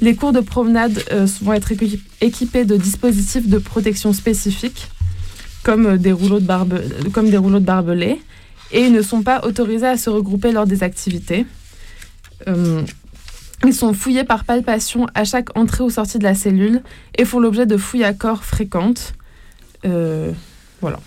Les cours de promenade vont être équi- équipés de dispositifs de protection spécifiques, comme, des, rouleaux de barbe, comme des rouleaux de barbelés, et ils ne sont pas autorisés à se regrouper lors des activités. Euh, ils sont fouillés par palpation à chaque entrée ou sortie de la cellule et font l'objet de fouilles à corps fréquentes. Euh, voilà.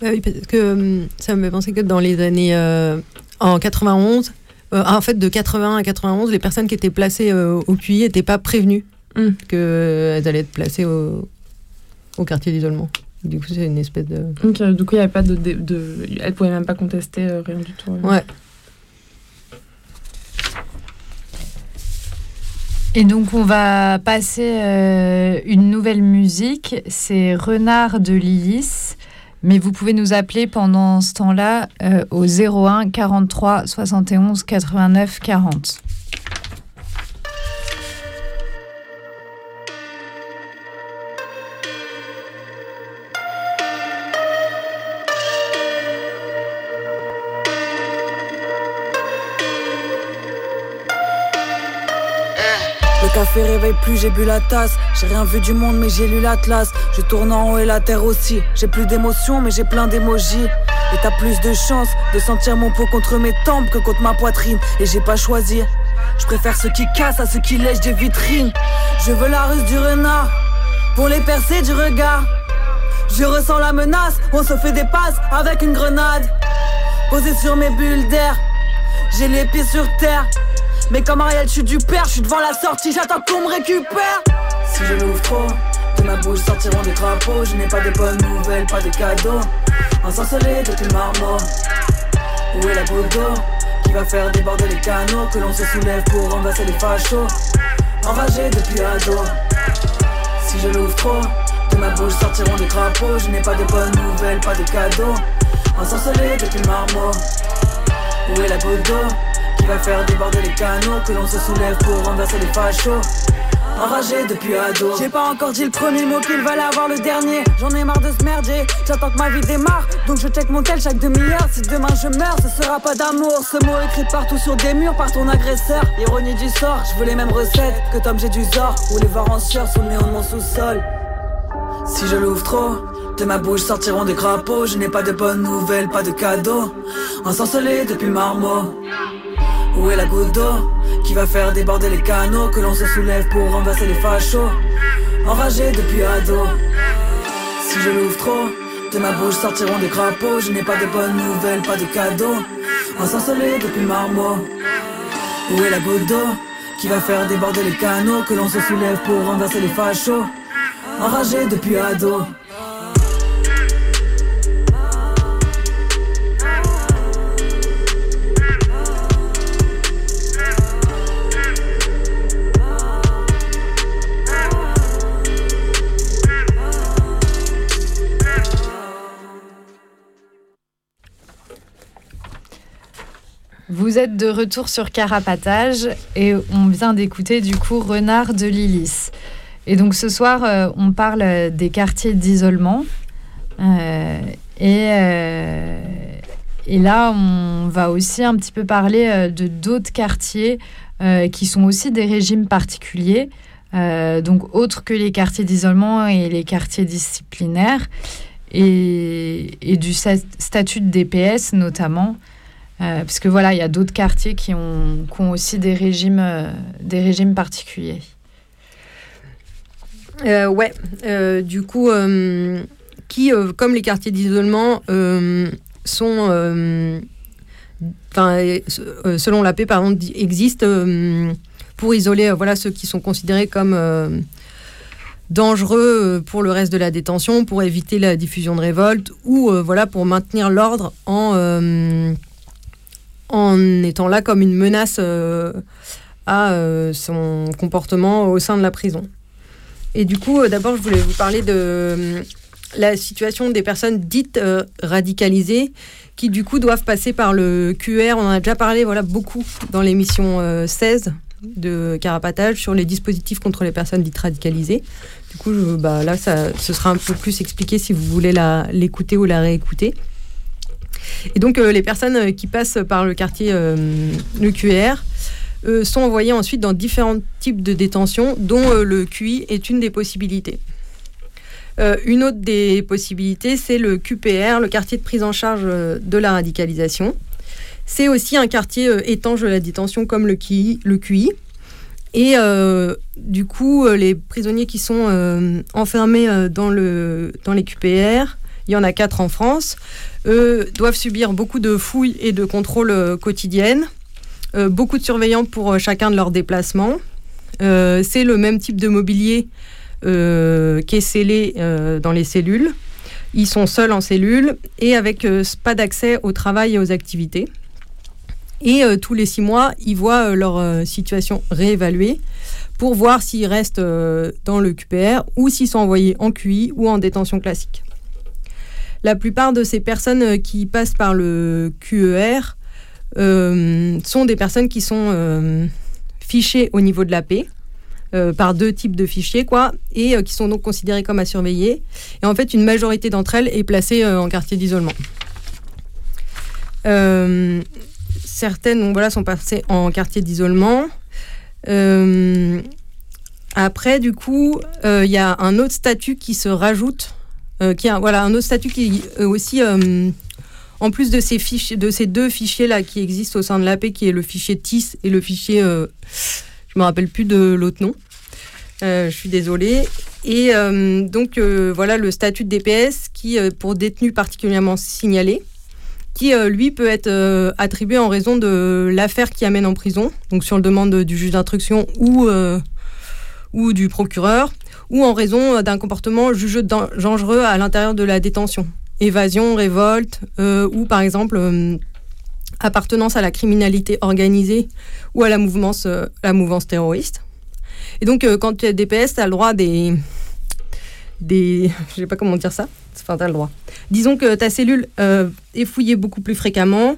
Bah oui, parce que hum, ça me fait penser que dans les années. euh, en 91, euh, en fait, de 81 à 91, les personnes qui étaient placées euh, au QI n'étaient pas prévenues Mm. qu'elles allaient être placées au, au quartier d'isolement. Du coup, c'est une espèce de. Donc, du coup, il n'y avait pas de, de, de- Elle pouvait même pas contester euh, rien du tout. Ouais. Et donc, on va passer euh, une nouvelle musique. C'est Renard de Lillis. Mais vous pouvez nous appeler pendant ce temps-là euh, au 01 43 71 89 40. Le café réveille plus, j'ai bu la tasse. J'ai rien vu du monde, mais j'ai lu l'atlas. Je tourne en haut et la terre aussi. J'ai plus d'émotions, mais j'ai plein d'émojis. Et t'as plus de chance de sentir mon pot contre mes tempes que contre ma poitrine. Et j'ai pas choisi. Je préfère ceux qui cassent à ceux qui lèchent des vitrines. Je veux la ruse du renard pour les percer du regard. Je ressens la menace, on se fait des passes avec une grenade. Posé sur mes bulles d'air, j'ai les pieds sur terre. Mais comme Ariel, je suis du père, je suis devant la sortie, j'attends qu'on me récupère. Si je l'ouvre trop, de ma bouche sortiront des crapauds. Je n'ai pas de bonnes nouvelles, pas de cadeaux. Ensorcelé depuis le marmot. Où est la d'eau qui va faire déborder les canaux Que l'on se soulève pour renverser les fachos. Enragé depuis ado. Si je l'ouvre trop, de ma bouche sortiront des crapauds. Je n'ai pas de bonnes nouvelles, pas de cadeaux. Ensorcelé depuis le marmot. Où est la d'eau va faire déborder les canaux Que l'on se soulève pour renverser les fachos. Enragé depuis ado. J'ai pas encore dit le premier mot qu'il va avoir le dernier. J'en ai marre de ce merdier J'attends que ma vie démarre. Donc je check mon tel chaque demi-heure. Si demain je meurs ce sera pas d'amour. Ce mot écrit partout sur des murs par ton agresseur. Ironie du sort Je veux les mêmes recettes que Tom j'ai du Zor. Ou les voir en sueur sous le néon de mon sous-sol. Si je l'ouvre trop, de ma bouche sortiront des crapauds. Je n'ai pas de bonnes nouvelles, pas de cadeaux. Ensorcelé depuis marmot. Où est la goutte d'eau qui va faire déborder les canaux Que l'on se soulève pour renverser les fachos. Enragé depuis ado? Si je l'ouvre trop, de ma bouche sortiront des crapauds. Je n'ai pas de bonnes nouvelles, pas de cadeaux. Ensorcelé depuis marmot. Où est la goutte d'eau qui va faire déborder les canaux Que l'on se soulève pour renverser les fachos. Enragé depuis ado? Vous êtes de retour sur Carapatage et on vient d'écouter du coup Renard de Lilith. Et donc ce soir, euh, on parle des quartiers d'isolement. Euh, et, euh, et là, on va aussi un petit peu parler de d'autres quartiers qui sont aussi des régimes particuliers. donc autres que les quartiers d'isolement et les quartiers disciplinaires. Et, et du statut de DPS notamment. Parce que voilà, il y a d'autres quartiers qui ont, qui ont, aussi des régimes, des régimes particuliers. Euh, ouais, euh, du coup, euh, qui, comme les quartiers d'isolement, sont, selon la paix, par exemple, existent pour isoler, voilà, ceux qui sont considérés comme dangereux pour le reste de la détention, pour éviter la diffusion de révolte ou voilà pour maintenir l'ordre en en étant là comme une menace à son comportement au sein de la prison. Et du coup, euh, d'abord, je voulais vous parler de euh, la situation des personnes dites euh, radicalisées qui du coup doivent passer par le QR. On en a déjà parlé voilà, beaucoup dans l'émission 16 de Carapatage sur les dispositifs contre les personnes dites radicalisées. Du coup, bah, là, ça, ce sera un peu plus expliqué si vous voulez l'écouter ou la réécouter. Et donc, les personnes qui passent par le quartier, le QR, euh, sont envoyés ensuite dans différents types de détention, dont euh, le QI est une des possibilités. Euh, une autre des possibilités, c'est le QPR, le quartier de prise en charge de la radicalisation. C'est aussi un quartier étanche de la détention comme le QI. Le QI. Et du coup, les prisonniers qui sont enfermés dans, le, dans les QPR, il y en a quatre en France, doivent subir beaucoup de fouilles et de contrôles quotidiennes. Euh, beaucoup de surveillants pour euh, chacun de leurs déplacements. Euh, c'est le même type de mobilier qui est scellé dans les cellules. Ils sont seuls en cellule et avec pas d'accès au travail et aux activités. Et tous les six mois, ils voient leur situation réévaluée pour voir s'ils restent dans le QPR ou s'ils sont envoyés en QI ou en détention classique. La plupart de ces personnes qui passent par le QER euh, sont des personnes qui sont euh, fichées au niveau de la paix. Euh, par deux types de fichiers, quoi, et qui sont donc considérées comme à surveiller. Et en fait, une majorité d'entre elles est placée en quartier d'isolement. certaines, voilà, sont passées en quartier d'isolement. après, du coup, il y a un autre statut qui se rajoute, qui a, voilà, un autre statut qui aussi en plus de ces, fichiers, de ces deux fichiers-là qui existent au sein de l'AP, qui est le fichier TIS et le fichier, euh, je ne me rappelle plus de l'autre nom, euh, je suis désolée. Et euh, donc voilà le statut de DPS qui, pour détenus particulièrement signalés, qui lui peut être attribué en raison de l'affaire qui amène en prison, donc sur le demande du juge d'instruction ou, ou du procureur, ou en raison d'un comportement jugeux dangereux à l'intérieur de la détention évasion, révolte, euh, ou par exemple euh, appartenance à la criminalité organisée ou à la mouvance, euh, terroriste. Et donc, quand tu es DPS, tu as le droit des. des je sais pas comment dire ça. Enfin, tu le droit. Disons que ta cellule est fouillée beaucoup plus fréquemment.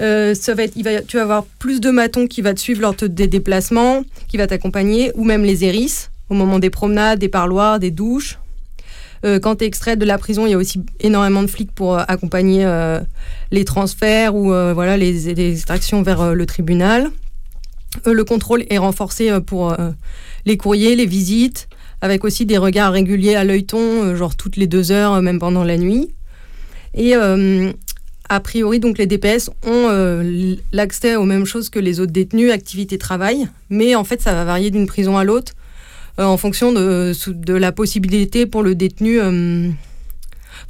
ça va être, tu vas avoir plus de matons qui va te suivre lors des déplacements, qui va t'accompagner, ou même les hérisses au moment des promenades, des parloirs, des douches. Euh, quand tu es extrait de la prison, il y a aussi énormément de flics pour euh, accompagner euh, les transferts ou voilà, les, extractions vers le tribunal. le contrôle est renforcé pour les courriers, les visites, avec aussi des regards réguliers à l'œilleton, genre toutes les deux heures, même pendant la nuit. Et a priori, donc les DPS ont l'accès aux mêmes choses que les autres détenus, activité travail, mais en fait, ça va varier d'une prison à l'autre. Euh, en fonction de, la possibilité pour le détenu. Euh,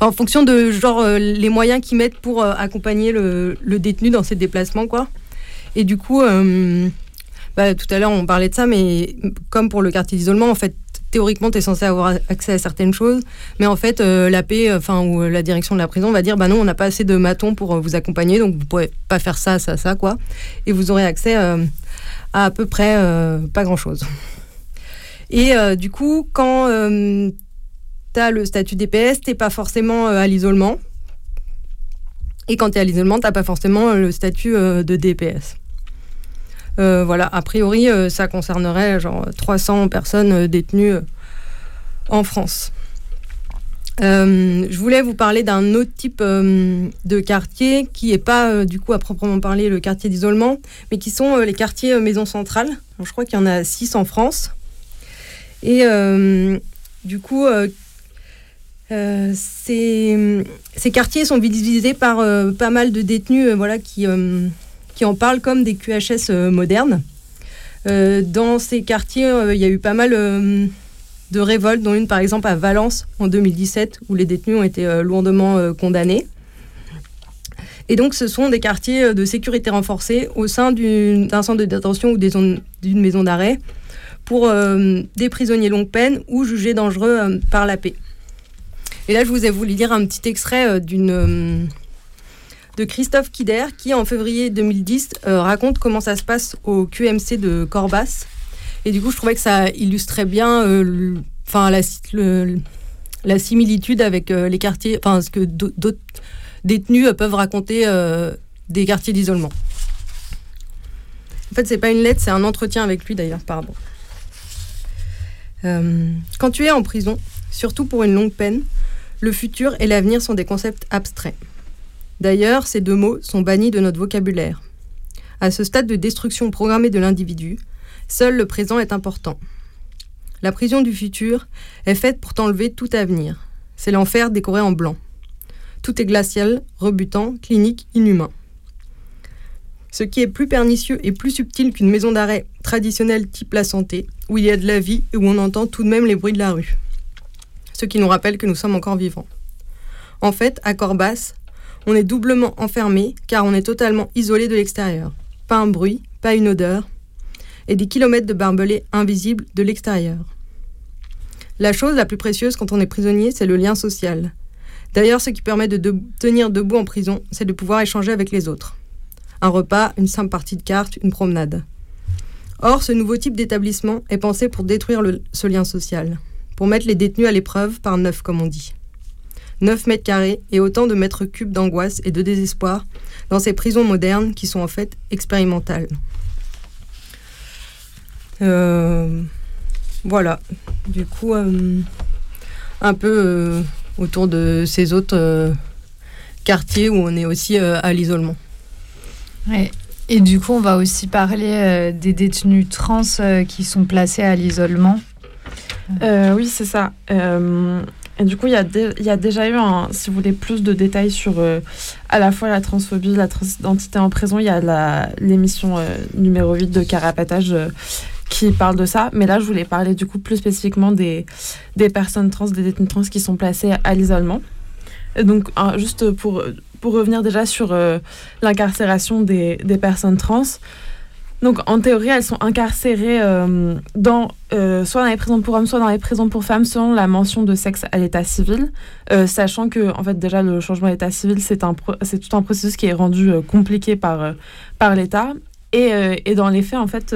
en fonction de genre euh, les moyens qu'ils mettent pour accompagner le, le, détenu dans ses déplacements, quoi. Et du coup, bah, tout à l'heure on parlait de ça, mais comme pour le quartier d'isolement, en fait, théoriquement, tu es censé avoir accès à certaines choses, mais en fait, la paix, enfin, ou la direction de la prison va dire, bah non, on n'a pas assez de matons pour vous accompagner, donc vous pouvez pas faire ça, ça, ça, quoi. Et vous aurez accès à à peu près pas grand-chose. Et euh, du coup, quand euh, tu as le statut DPS, tu pas forcément euh, à l'isolement. Et quand tu es à l'isolement, tu n'as pas forcément le statut de DPS. voilà, a priori, ça concernerait genre 300 personnes détenues en France. Je voulais vous parler d'un autre type de quartier qui n'est pas du coup à proprement parler le quartier d'isolement, mais qui sont les quartiers maison centrale. je crois qu'il y en a six en France. Et du coup, ces, ces, quartiers sont divisés par pas mal de détenus voilà, qui, qui en parlent comme des QHS modernes. dans ces quartiers, il y a eu pas mal de révoltes, dont une par exemple à Valence en 2017, où les détenus ont été euh, lourdement euh, condamnés. Et donc, ce sont des quartiers euh, de sécurité renforcée au sein d'un centre de détention ou d'une maison d'arrêt pour des prisonniers longue peine ou jugés dangereux par la paix. Et là, je vous ai voulu lire un petit extrait d'une de Christophe Kider qui, en février 2010, raconte comment ça se passe au QMC de Corbas, et du coup, je trouvais que ça illustrait bien euh, enfin, la, similitude avec euh, les quartiers, enfin, ce que d'autres détenus euh, peuvent raconter des quartiers d'isolement. En fait, c'est pas une lettre, c'est un entretien avec lui d'ailleurs, pardon. Quand tu es en prison, surtout pour une longue peine, le futur et l'avenir sont des concepts abstraits. D'ailleurs, ces deux mots sont bannis de notre vocabulaire. À ce stade de destruction programmée de l'individu, Seul le présent est important. La prison du futur est faite pour t'enlever tout avenir. C'est l'enfer décoré en blanc. Tout est glacial, rebutant, clinique, inhumain. Ce qui est plus pernicieux et plus subtil qu'une maison d'arrêt traditionnelle type la santé, où il y a de la vie et où on entend tout de même les bruits de la rue. Ce qui nous rappelle que nous sommes encore vivants. En fait, à Corbas, on est doublement enfermé car on est totalement isolé de l'extérieur. Pas un bruit, pas une odeur, et des kilomètres de barbelés invisibles de l'extérieur. La chose la plus précieuse quand on est prisonnier, c'est le lien social. D'ailleurs, ce qui permet de, tenir debout en prison, c'est de pouvoir échanger avec les autres. Un repas, une simple partie de cartes, une promenade. Or, ce nouveau type d'établissement est pensé pour détruire ce lien social, pour mettre les détenus à l'épreuve par neuf, comme on dit. Neuf mètres carrés et autant de mètres cubes d'angoisse et de désespoir dans ces prisons modernes qui sont en fait expérimentales. Euh, voilà. Du coup, euh, un peu euh, autour de ces autres quartiers où on est aussi à l'isolement. Et du coup, on va aussi parler des détenus trans qui sont placés à l'isolement. oui, c'est ça. et du coup, il y, a déjà eu, si vous voulez, plus de détails sur à la fois la transphobie, la transidentité en prison. Il y a l'émission numéro 8 de Carapatage qui parle de ça. Mais là, je voulais parler du coup plus spécifiquement des, des personnes trans, des détenus trans qui sont placées à l'isolement. Donc, juste pour, pour revenir déjà sur euh, l'incarcération des, des, personnes trans. Donc, en théorie, elles sont incarcérées euh, dans, euh, soit dans les prisons pour hommes, soit dans les prisons pour femmes, selon la mention de sexe à l'état civil. sachant que, en fait, déjà, le changement d'état civil, c'est tout un processus qui est rendu compliqué par, par l'État. Et, et, dans les faits, en fait,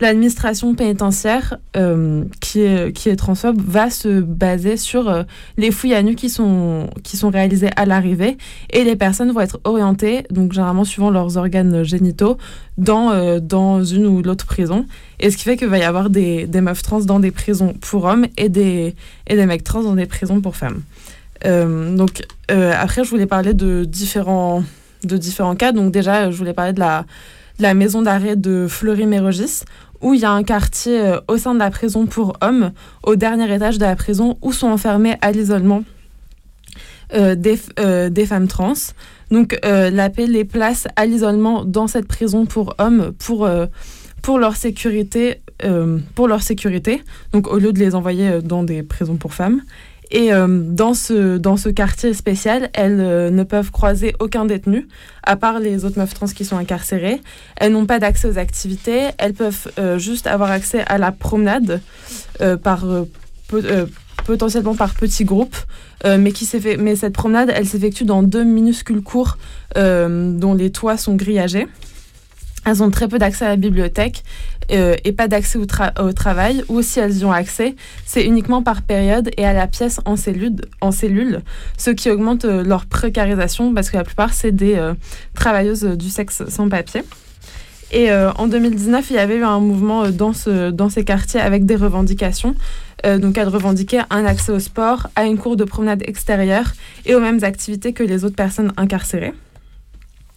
l'administration pénitentiaire euh, qui, est, qui est transphobe va se baser sur euh, les fouilles à nu qui sont, qui sont réalisées à l'arrivée et les personnes vont être orientées, donc généralement suivant leurs organes génitaux, dans, euh, dans une ou l'autre prison. Et ce qui fait qu'il va y avoir des, des, meufs trans dans des prisons pour hommes et des, et des mecs trans dans des prisons pour femmes. donc après, je voulais parler de différents, de différents cas. Donc déjà, je voulais parler de la, la maison d'arrêt de Fleury-Mérogis, où il y a un quartier euh, au sein de la prison pour hommes, au dernier étage de la prison, où sont enfermés à l'isolement euh, des, euh, des, femmes trans. Donc la paix les place à l'isolement dans cette prison pour hommes pour, pour leur sécurité. pour leur sécurité, donc au lieu de les envoyer dans des prisons pour femmes. Et euh, dans, ce, dans ce quartier spécial, elles euh, ne peuvent croiser aucun détenu, à part les autres meufs trans qui sont incarcérées. Elles n'ont pas d'accès aux activités. Elles peuvent euh, juste avoir accès à la promenade, par, potentiellement par petits groupes. mais, qui mais cette promenade, elle s'effectue dans deux minuscules cours dont les toits sont grillagés elles ont très peu d'accès à la bibliothèque euh, et pas d'accès au, travail, ou si elles y ont accès, c'est uniquement par période et à la pièce en cellule, en cellule ce qui augmente euh, leur précarisation parce que la plupart, c'est des euh, travailleuses du sexe sans papier. Et en 2019, il y avait eu un mouvement dans, ce, dans ces quartiers avec des revendications. donc, elles revendiquaient un accès au sport, à une cour de promenade extérieure et aux mêmes activités que les autres personnes incarcérées.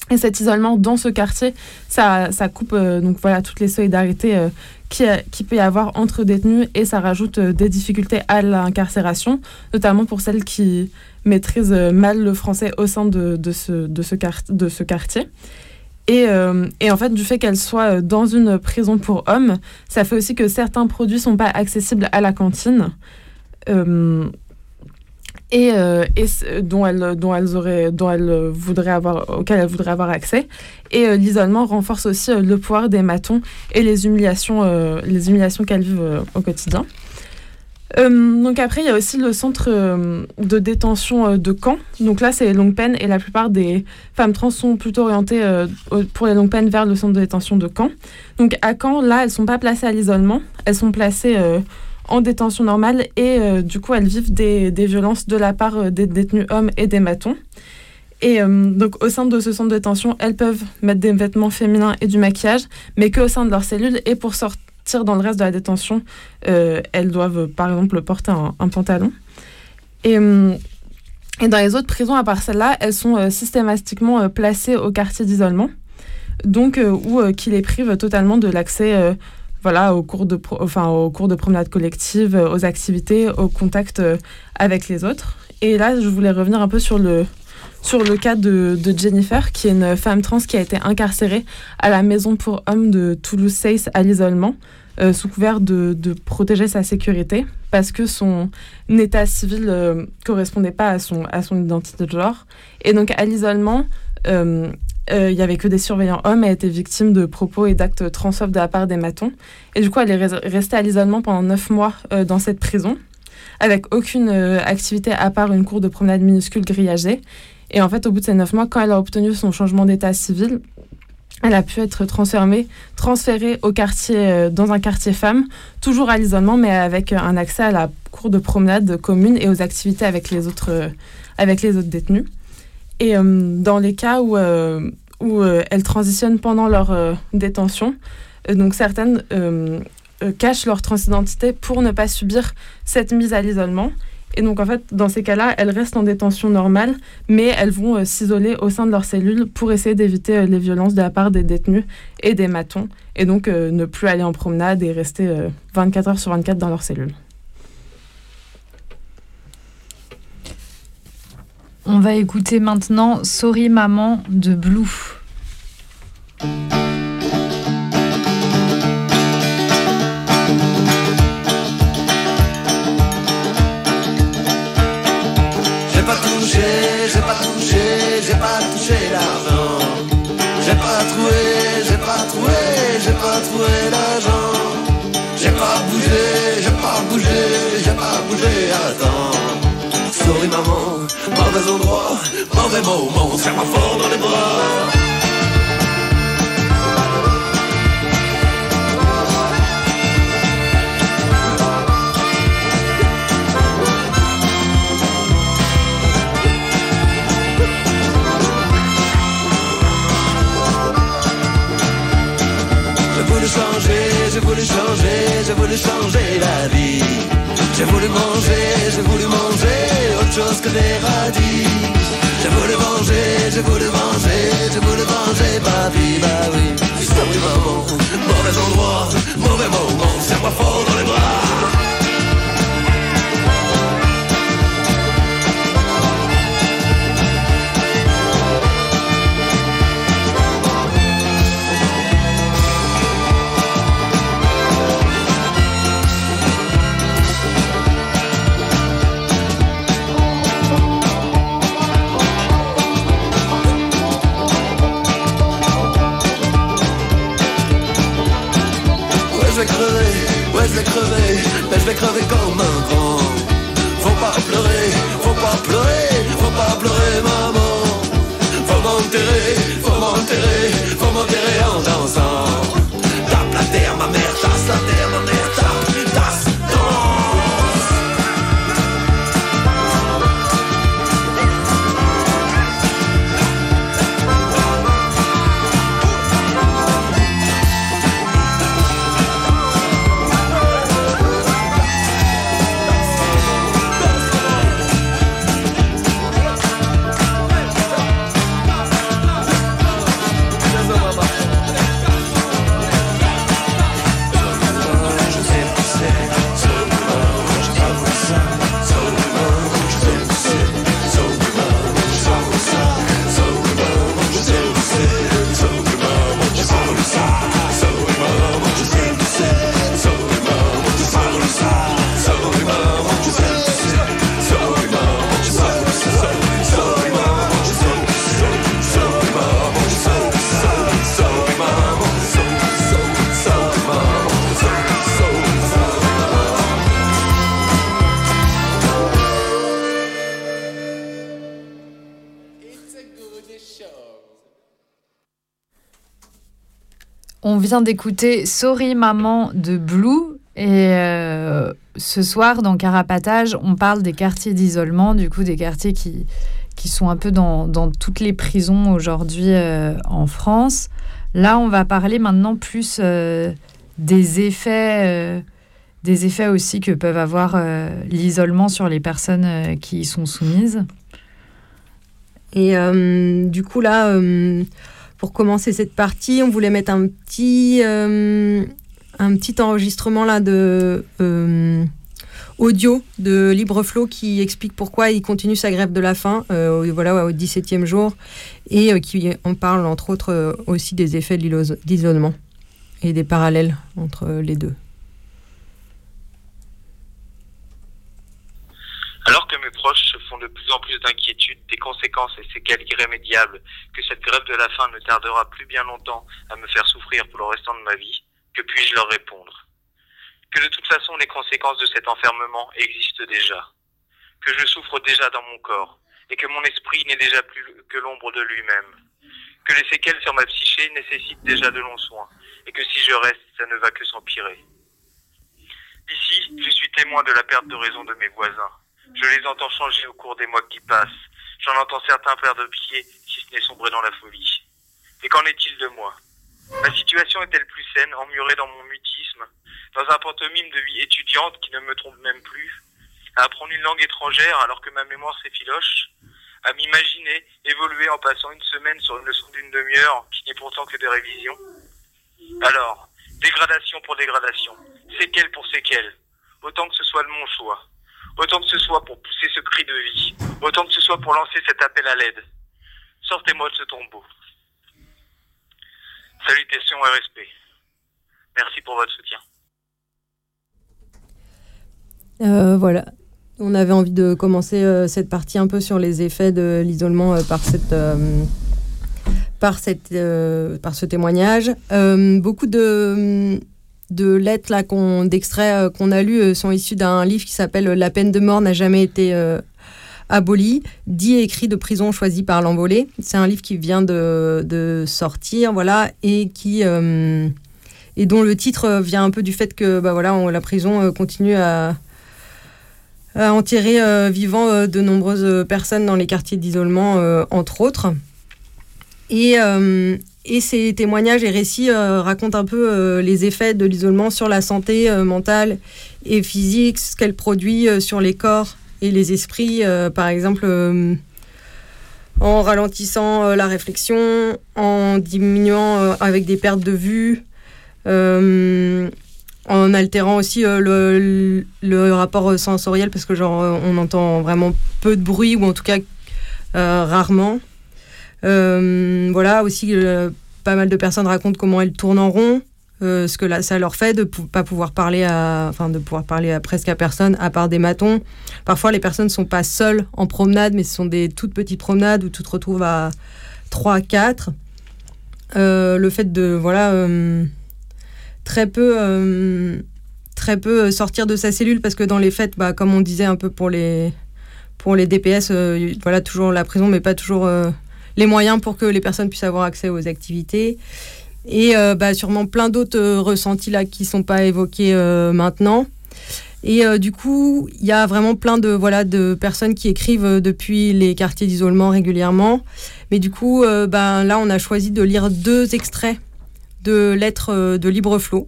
Et cet isolement dans ce quartier, ça, ça coupe euh, donc voilà toutes les solidarités euh, qui, euh, qui, peut y avoir entre détenus et ça rajoute des difficultés à l'incarcération, notamment pour celles qui maîtrisent mal le français au sein de, de, ce, de, ce, quartier. Et, et, en fait, du fait qu'elle soit dans une prison pour hommes, ça fait aussi que certains produits sont pas accessibles à la cantine et, euh, dont elles dont elles auraient dont elles voudraient avoir auxquelles elles voudraient avoir accès. Et euh, l'isolement renforce aussi euh, le pouvoir des matons et les humiliations les humiliations qu'elles vivent au quotidien. Donc après il y a aussi le centre de détention de Caen donc là c'est les longues peines et la plupart des femmes trans sont plutôt orientées pour les longues peines vers le centre de détention de Caen donc à Caen là elles sont pas placées à l'isolement. Elles sont placées en détention normale et euh, du coup elles vivent des, violences de la part euh, des détenus hommes et des matons. Et euh, donc au sein de ce centre de détention, elles peuvent mettre des vêtements féminins et du maquillage, mais qu'au sein de leur cellule. Et pour sortir dans le reste de la détention, elles doivent par exemple porter un, pantalon. Et, et, dans les autres prisons, à part celle-là, elles sont systématiquement placées au quartier d'isolement, donc où qui les prive totalement de l'accès voilà, au cours de, enfin, au cours de promenade collective, euh, aux activités, au contact euh, avec les autres. Et là, je voulais revenir un peu sur le, sur le cas de, Jennifer, qui est une femme trans qui a été incarcérée à la maison pour hommes de Toulouse-Seyss à l'isolement, euh, sous couvert de, de, protéger sa sécurité, parce que son état civil ne correspondait pas à son, à son identité de genre. Et donc, à l'isolement, euh, il n'y avait que des surveillants hommes, elle était victime de propos et d'actes transphobes de la part des matons. Et du coup, elle est restée à l'isolement pendant neuf mois euh, dans cette prison, avec aucune euh, activité à part une cour de promenade minuscule grillagée. Et en fait, au bout de ces neuf mois, quand elle a obtenu son changement d'état civil, elle a pu être transférée, transférée au quartier, dans un quartier femme, toujours à l'isolement, mais avec un accès à la cour de promenade commune et aux activités avec les autres, avec les autres détenus. Et dans les cas où où euh, elles transitionnent pendant leur euh, détention. Euh, donc certaines cachent leur transidentité pour ne pas subir cette mise à l'isolement. Et donc, en fait, dans ces cas-là, elles restent en détention normale, mais elles vont s'isoler au sein de leur cellule pour essayer d'éviter les violences de la part des détenus et des matons, et donc ne plus aller en promenade et rester 24 heures sur 24 dans leur cellule. On va écouter maintenant Sorry Maman de Blue. J'ai pas touché, j'ai pas touché, j'ai pas touché l'argent. J'ai pas trouvé, j'ai pas trouvé, j'ai pas trouvé l'argent. Maman, mauvais endroit, mauvais moment, serre pas fort dans les bras. J'ai voulu changer, j'ai voulu changer, j'ai voulu changer la vie. J'ai voulu manger, j'ai voulu manger autre chose que des radis. J'ai voulu manger, j'ai voulu manger, j'ai voulu manger ma vie, bah oui. Sorry maman, mauvais endroit, mauvais moment, serre-moi fort dans les bras. Vient d'écouter Sorry Maman de Blue. Et euh, ce soir, dans Carapatage, on parle des quartiers d'isolement, du coup, des quartiers qui, qui sont un peu dans, dans toutes les prisons aujourd'hui euh, en France. Là, on va parler maintenant plus euh, des effets, des effets aussi que peuvent avoir l'isolement sur les personnes qui y sont soumises. Et du coup, là, pour commencer cette partie, on voulait mettre un petit, euh, un petit enregistrement là de euh, audio de Libreflow qui explique pourquoi il continue sa grève de la faim, euh, voilà, au 17e jour, et qui en parle entre autres aussi des effets de l'isolement et des parallèles entre les deux. Alors que mes proches se font de plus en plus d'inquiétudes des conséquences et séquelles irrémédiables que cette grève de la faim ne tardera plus bien longtemps à me faire souffrir pour le restant de ma vie, que puis-je leur répondre? Que de toute façon les conséquences de cet enfermement existent déjà, que je souffre déjà dans mon corps, et que mon esprit n'est déjà plus que l'ombre de lui-même, que les séquelles sur ma psyché nécessitent déjà de longs soins, et que si je reste, ça ne va que s'empirer. Ici, je suis témoin de la perte de raison de mes voisins, je les entends changer au cours des mois qui passent. J'en entends certains perdre pied, si ce n'est sombrer dans la folie. Et qu'en est-il de moi? Ma situation est-elle plus saine, emmurée dans mon mutisme, dans un pantomime de vie étudiante qui ne me trompe même plus, à apprendre une langue étrangère alors que ma mémoire s'effiloche, à m'imaginer évoluer en passant une semaine sur une leçon d'une demi-heure qui n'est pourtant que des révisions Alors, dégradation pour dégradation, séquelle pour séquelle, autant que ce soit de mon choix. Autant que ce soit pour pousser ce cri de vie, autant que ce soit pour lancer cet appel à l'aide. Sortez-moi de ce tombeau. Salutations et respect. Merci pour votre soutien. Euh, voilà. On avait envie de commencer euh, cette partie un peu sur les effets de l'isolement euh, par cette par cette par ce témoignage. beaucoup de de lettres là qu'on d'extraits euh, qu'on a lus euh, sont issus d'un livre qui s'appelle La peine de mort n'a jamais été euh, abolie, dit et écrit de prison choisi par l'envolé. C'est un livre qui vient de, sortir, voilà, et qui et dont le titre vient un peu du fait que bah voilà, la prison continue à, enterrer vivant de nombreuses personnes dans les quartiers d'isolement, entre autres. Et ces témoignages et récits euh, racontent un peu euh, les effets de l'isolement sur la santé euh, mentale et physique, ce qu'elle produit sur les corps et les esprits, par exemple en ralentissant la réflexion, en diminuant avec des pertes de vue, en altérant aussi le, le, rapport sensoriel parce que genre on entend vraiment peu de bruit ou en tout cas rarement. Euh, voilà, aussi, euh, pas mal de personnes racontent comment elles tournent en rond, euh, ce que ça leur fait de ne pas pouvoir parler à, enfin, de pouvoir parler à presque à personne, à part des matons. Parfois, les personnes ne sont pas seules en promenade, mais ce sont des toutes petites promenades où tu te retrouves à 3, 4. le fait de, voilà, très peu très peu sortir de sa cellule parce que dans les fêtes, bah, comme on disait un peu pour les, pour les DPS, voilà, toujours la prison, mais pas toujours les moyens pour que les personnes puissent avoir accès aux activités. Et euh, bah, sûrement plein d'autres euh, ressentis là qui ne sont pas évoqués euh, maintenant. Et du coup, il y a vraiment plein de, voilà, de personnes qui écrivent depuis les quartiers d'isolement régulièrement. Mais du coup, ben, là, on a choisi de lire deux extraits de lettres de Libreflow,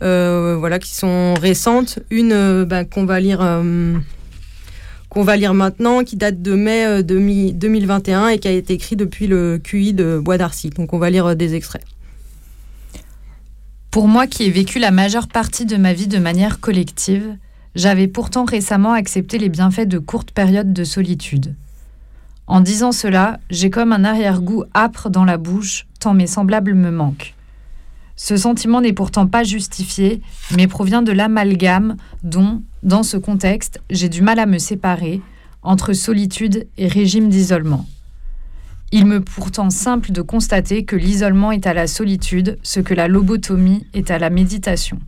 voilà, qui sont récentes. Une ben, qu'on va lire qu'on va lire maintenant, qui date de mai 2021 euh, et qui a été écrit depuis le QI de Bois d'Arcy. Donc on va lire euh, des extraits. Pour moi qui ai vécu la majeure partie de ma vie de manière collective, j'avais pourtant récemment accepté les bienfaits de courtes périodes de solitude. En disant cela, j'ai comme un arrière-goût âpre dans la bouche, tant mes semblables me manquent. Ce sentiment n'est pourtant pas justifié, mais provient de l'amalgame dont, dans ce contexte, j'ai du mal à me séparer entre solitude et régime d'isolement. Il me pourtant simple de constater que l'isolement est à la solitude ce que la lobotomie est à la méditation.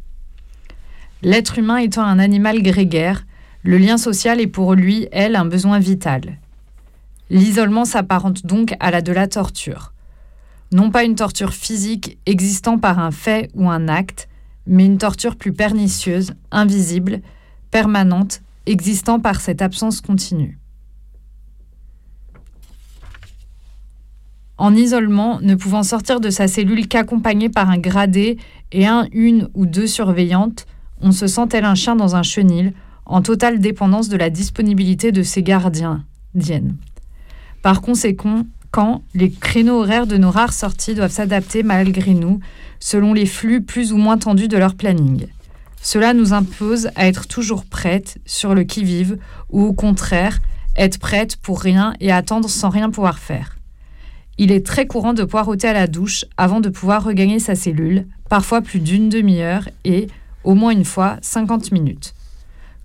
L'être humain étant un animal grégaire, le lien social est pour lui, elle, un besoin vital. L'isolement s'apparente donc à la de la torture. Non pas une torture physique existant par un fait ou un acte, mais une torture plus pernicieuse, invisible, permanente, existant par cette absence continue. En isolement, ne pouvant sortir de sa cellule qu'accompagné par un gradé et un, une ou deux surveillantes, on se sent tel un chien dans un chenil, en totale dépendance de la disponibilité de ses gardiens, diennes. Par conséquent, quand les créneaux horaires de nos rares sorties doivent s'adapter malgré nous, selon les flux plus ou moins tendus de leur planning. Cela nous impose à être toujours prêtes, sur le qui-vive, ou au contraire, être prête pour rien et attendre sans rien pouvoir faire. Il est très courant de poireauter à la douche avant de pouvoir regagner sa cellule, parfois plus d'une demi-heure et, au moins une fois, 50 minutes.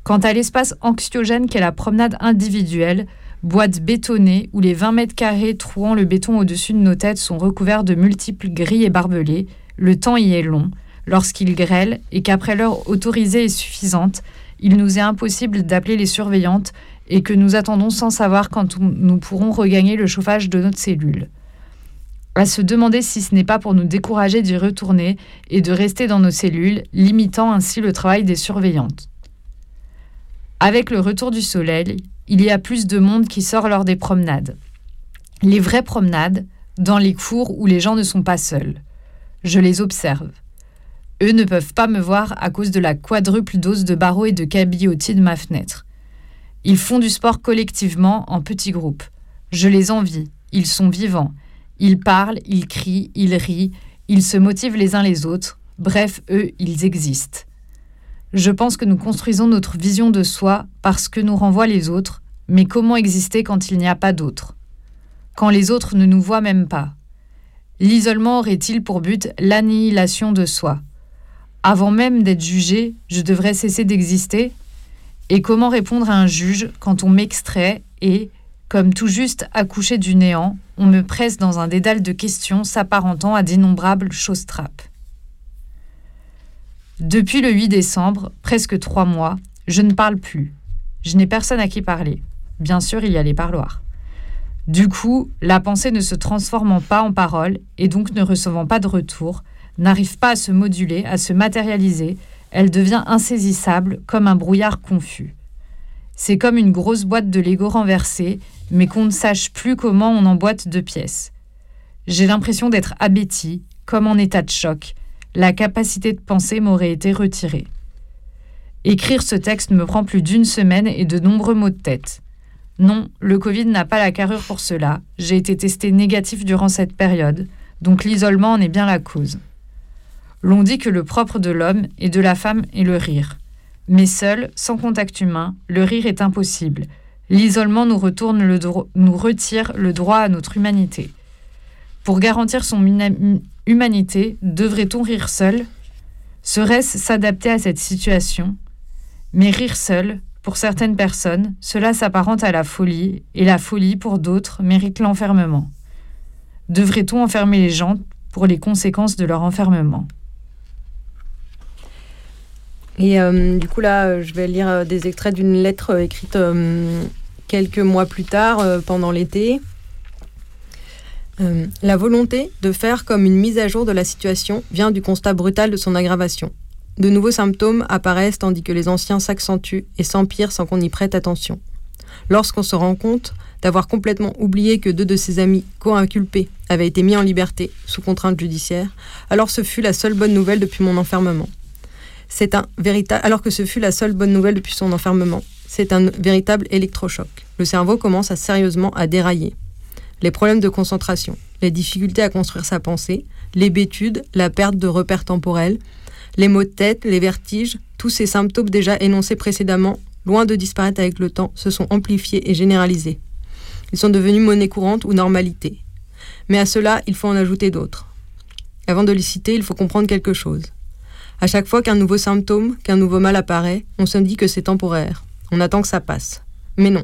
Quant à l'espace anxiogène qu'est la promenade individuelle, boîte bétonnée où les 20 mètres carrés trouant le béton au-dessus de nos têtes sont recouverts de multiples grilles et barbelés, le temps y est long, lorsqu'il grêle et qu'après l'heure autorisée et suffisante, il nous est impossible d'appeler les surveillantes et que nous attendons sans savoir quand nous pourrons regagner le chauffage de notre cellule. À se demander si ce n'est pas pour nous décourager d'y retourner et de rester dans nos cellules, limitant ainsi le travail des surveillantes. Avec le retour du soleil, il y a plus de monde qui sort lors des promenades. Les vraies promenades, dans les cours où les gens ne sont pas seuls. Je les observe. Eux ne peuvent pas me voir à cause de la quadruple dose de barreaux et de cabillotis de ma fenêtre. Ils font du sport collectivement en petits groupes. Je les envie, ils sont vivants. Ils parlent, ils crient, ils rient, ils se motivent les uns les autres. Bref, eux, ils existent. Je pense que nous construisons notre vision de soi parce que nous renvoient les autres, mais comment exister quand il n'y a pas d'autres? Quand les autres ne nous voient même pas. L'isolement aurait-il pour but l'annihilation de soi? Avant même d'être jugé, je devrais cesser d'exister? Et comment répondre à un juge quand on m'extrait et, comme tout juste accouché du néant, on me presse dans un dédale de questions s'apparentant à d'innombrables choses-trappes depuis le 8 décembre, presque trois mois, je ne parle plus. Je n'ai personne à qui parler. Bien sûr, il y a les parloirs. Du coup, la pensée ne se transformant pas en parole et donc ne recevant pas de retour, n'arrive pas à se moduler, à se matérialiser, elle devient insaisissable comme un brouillard confus. C'est comme une grosse boîte de Lego renversée, mais qu'on ne sache plus comment on emboîte deux pièces. J'ai l'impression d'être abéti, comme en état de choc, la capacité de penser m'aurait été retirée. Écrire ce texte me prend plus d'une semaine et de nombreux maux de tête. Non, le Covid n'a pas la carrure pour cela. J'ai été testé négatif durant cette période, donc l'isolement en est bien la cause. L'on dit que le propre de l'homme et de la femme est le rire. Mais seul, sans contact humain, le rire est impossible. L'isolement nous, retire le droit à notre humanité. Pour garantir son humanité, devrait-on rire seul? Serait-ce s'adapter à cette situation? Mais rire seul, pour certaines personnes, cela s'apparente à la folie, et la folie, pour d'autres, mérite l'enfermement. Devrait-on enfermer les gens pour les conséquences de leur enfermement? Et euh, du coup, là, je vais lire euh, des extraits d'une lettre euh, écrite quelques mois plus tard, pendant l'été, euh, la volonté de faire comme une mise à jour de la situation vient du constat brutal de son aggravation. De nouveaux symptômes apparaissent tandis que les anciens s'accentuent et s'empirent sans qu'on y prête attention. Lorsqu'on se rend compte d'avoir complètement oublié que deux de ses amis co-inculpés avaient été mis en liberté sous contrainte judiciaire, alors ce fut la seule bonne nouvelle depuis mon enfermement. C'est un véritable alors que ce fut la seule bonne nouvelle depuis son enfermement. C'est un véritable électrochoc. Le cerveau commence sérieusement à dérailler les problèmes de concentration, les difficultés à construire sa pensée, l'hébétude, la perte de repères temporels, les maux de tête, les vertiges, tous ces symptômes déjà énoncés précédemment, loin de disparaître avec le temps, se sont amplifiés et généralisés. Ils sont devenus monnaie courante ou normalité. Mais à cela, il faut en ajouter d'autres. Avant de les citer, il faut comprendre quelque chose. À chaque fois qu'un nouveau symptôme, qu'un nouveau mal apparaît, on se dit que c'est temporaire. On attend que ça passe. Mais non,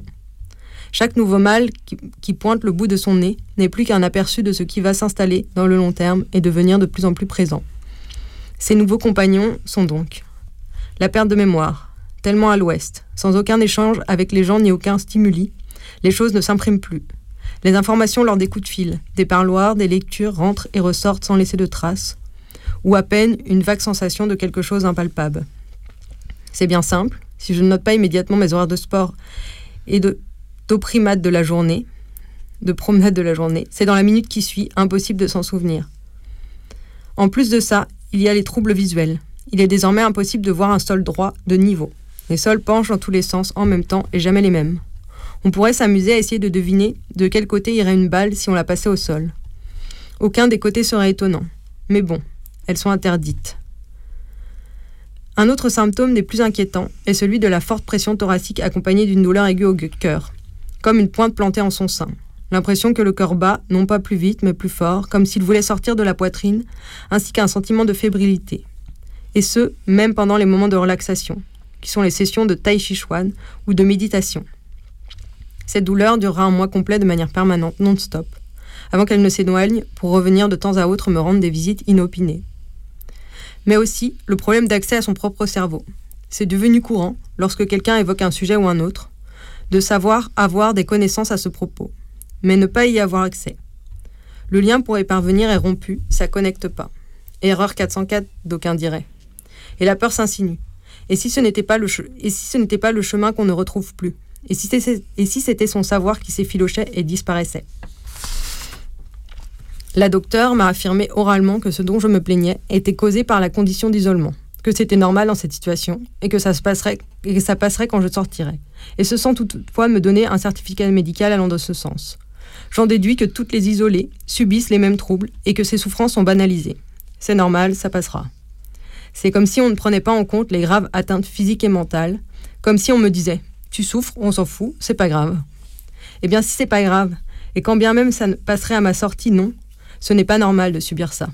chaque nouveau mal qui, pointe le bout de son nez n'est plus qu'un aperçu de ce qui va s'installer dans le long terme et devenir de plus en plus présent. Ces nouveaux compagnons sont donc la perte de mémoire, tellement à l'ouest, sans aucun échange avec les gens ni aucun stimuli, les choses ne s'impriment plus. Les informations lors des coups de fil, des parloirs, des lectures rentrent et ressortent sans laisser de traces, ou à peine une vague sensation de quelque chose d'impalpable. C'est bien simple, si je ne note pas immédiatement mes horaires de sport et de de la journée, de promenade de la journée, c'est dans la minute qui suit impossible de s'en souvenir. En plus de ça, il y a les troubles visuels. Il est désormais impossible de voir un sol droit de niveau. Les sols penchent dans tous les sens en même temps et jamais les mêmes. On pourrait s'amuser à essayer de deviner de quel côté irait une balle si on la passait au sol. Aucun des côtés serait étonnant. Mais bon, elles sont interdites. Un autre symptôme des plus inquiétants est celui de la forte pression thoracique accompagnée d'une douleur aiguë au cœur, comme une pointe plantée en son sein. L'impression que le cœur bat, non pas plus vite, mais plus fort, comme s'il voulait sortir de la poitrine, ainsi qu'un sentiment de fébrilité. Et ce, même pendant les moments de relaxation, qui sont les sessions de Tai Chi Chuan ou de méditation. Cette douleur durera un mois complet de manière permanente, non-stop, avant qu'elle ne s'éloigne pour revenir de temps à autre me rendre des visites inopinées. Mais aussi le problème d'accès à son propre cerveau. C'est devenu courant, lorsque quelqu'un évoque un sujet ou un autre, de savoir avoir des connaissances à ce propos, mais ne pas y avoir accès. Le lien pour y parvenir est rompu, ça connecte pas. Erreur 404, d'aucuns diraient. Et la peur s'insinue. Et si ce n'était pas, le et si ce n'était pas le chemin qu'on ne retrouve plus? Et si c'était son savoir qui s'effilochait et disparaissait? La docteure m'a affirmé oralement que ce dont je me plaignais était causé par la condition d'isolement, que c'était normal dans cette situation et que ça, se passerait, quand je sortirais. Et ce sans toutefois me donner un certificat médical allant dans ce sens. J'en déduis que toutes les isolées subissent les mêmes troubles et que ces souffrances sont banalisées. C'est normal, ça passera. C'est comme si on ne prenait pas en compte les graves atteintes physiques et mentales, comme si on me disait Tu souffres, on s'en fout, c'est pas grave. Eh bien, si c'est pas grave, et quand bien même ça passerait à ma sortie, non, ce n'est pas normal de subir ça.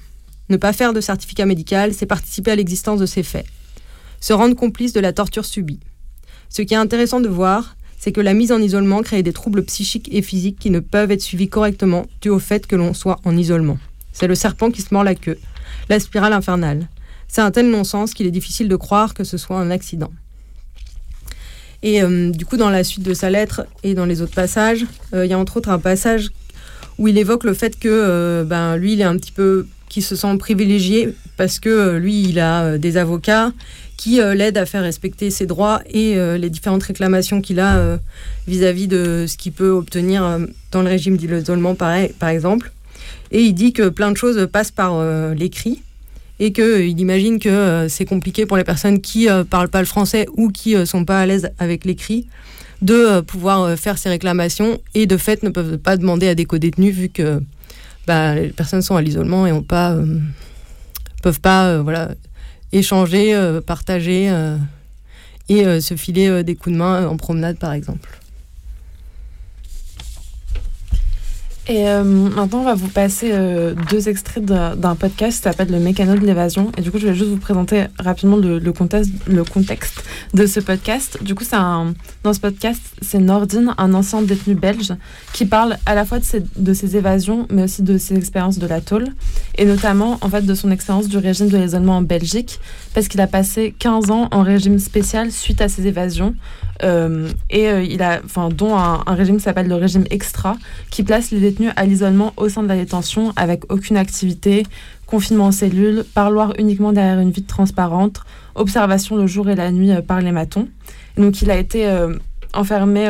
Ne pas faire de certificat médical, c'est participer à l'existence de ces faits. Se rendre complice de la torture subie. Ce qui est intéressant de voir, c'est que la mise en isolement crée des troubles psychiques et physiques qui ne peuvent être suivis correctement dû au fait que l'on soit en isolement. C'est le serpent qui se mord la queue, la spirale infernale. C'est un tel non-sens qu'il est difficile de croire que ce soit un accident. Et euh, du coup, dans la suite de sa lettre et dans les autres passages, euh, il y a entre autres un passage où il évoque le fait que euh, ben, lui, il est un petit peu, qui se sent privilégié parce que lui, il a des avocats qui l'aident à faire respecter ses droits et les différentes réclamations qu'il a vis-à-vis de ce qu'il peut obtenir dans le régime d'isolement, par exemple. Et il dit que plein de choses passent par l'écrit et qu'il euh, imagine que euh, c'est compliqué pour les personnes qui ne euh, parlent pas le français ou qui ne sont pas à l'aise avec l'écrit de pouvoir faire ces réclamations et de fait ne peuvent pas demander à des co-détenus vu que bah, les personnes sont à l'isolement et ont pas peuvent pas voilà échanger partager et se filer des coups de main en promenade par exemple Et euh, maintenant, on va vous passer euh, deux extraits d'un podcast qui s'appelle Le mécano de l'évasion. Et du coup, je vais juste vous présenter rapidement le, contexte, le contexte de ce podcast. Du coup, un, dans ce podcast, c'est Nordine, un ancien détenu belge, qui parle à la fois de ses, de ses évasions, mais aussi de ses expériences de la tôle. Et notamment, en fait, de son expérience du régime de l'isolement en Belgique, parce qu'il a passé 15 ans en régime spécial suite à ses évasions. Euh, et euh, il a, enfin, dont un, régime qui s'appelle le régime extra, qui place les détenus à l'isolement au sein de la détention avec aucune activité, confinement en cellule, parloir uniquement derrière une vitre transparente, observation le jour et la nuit euh, par les matons. donc il a été enfermé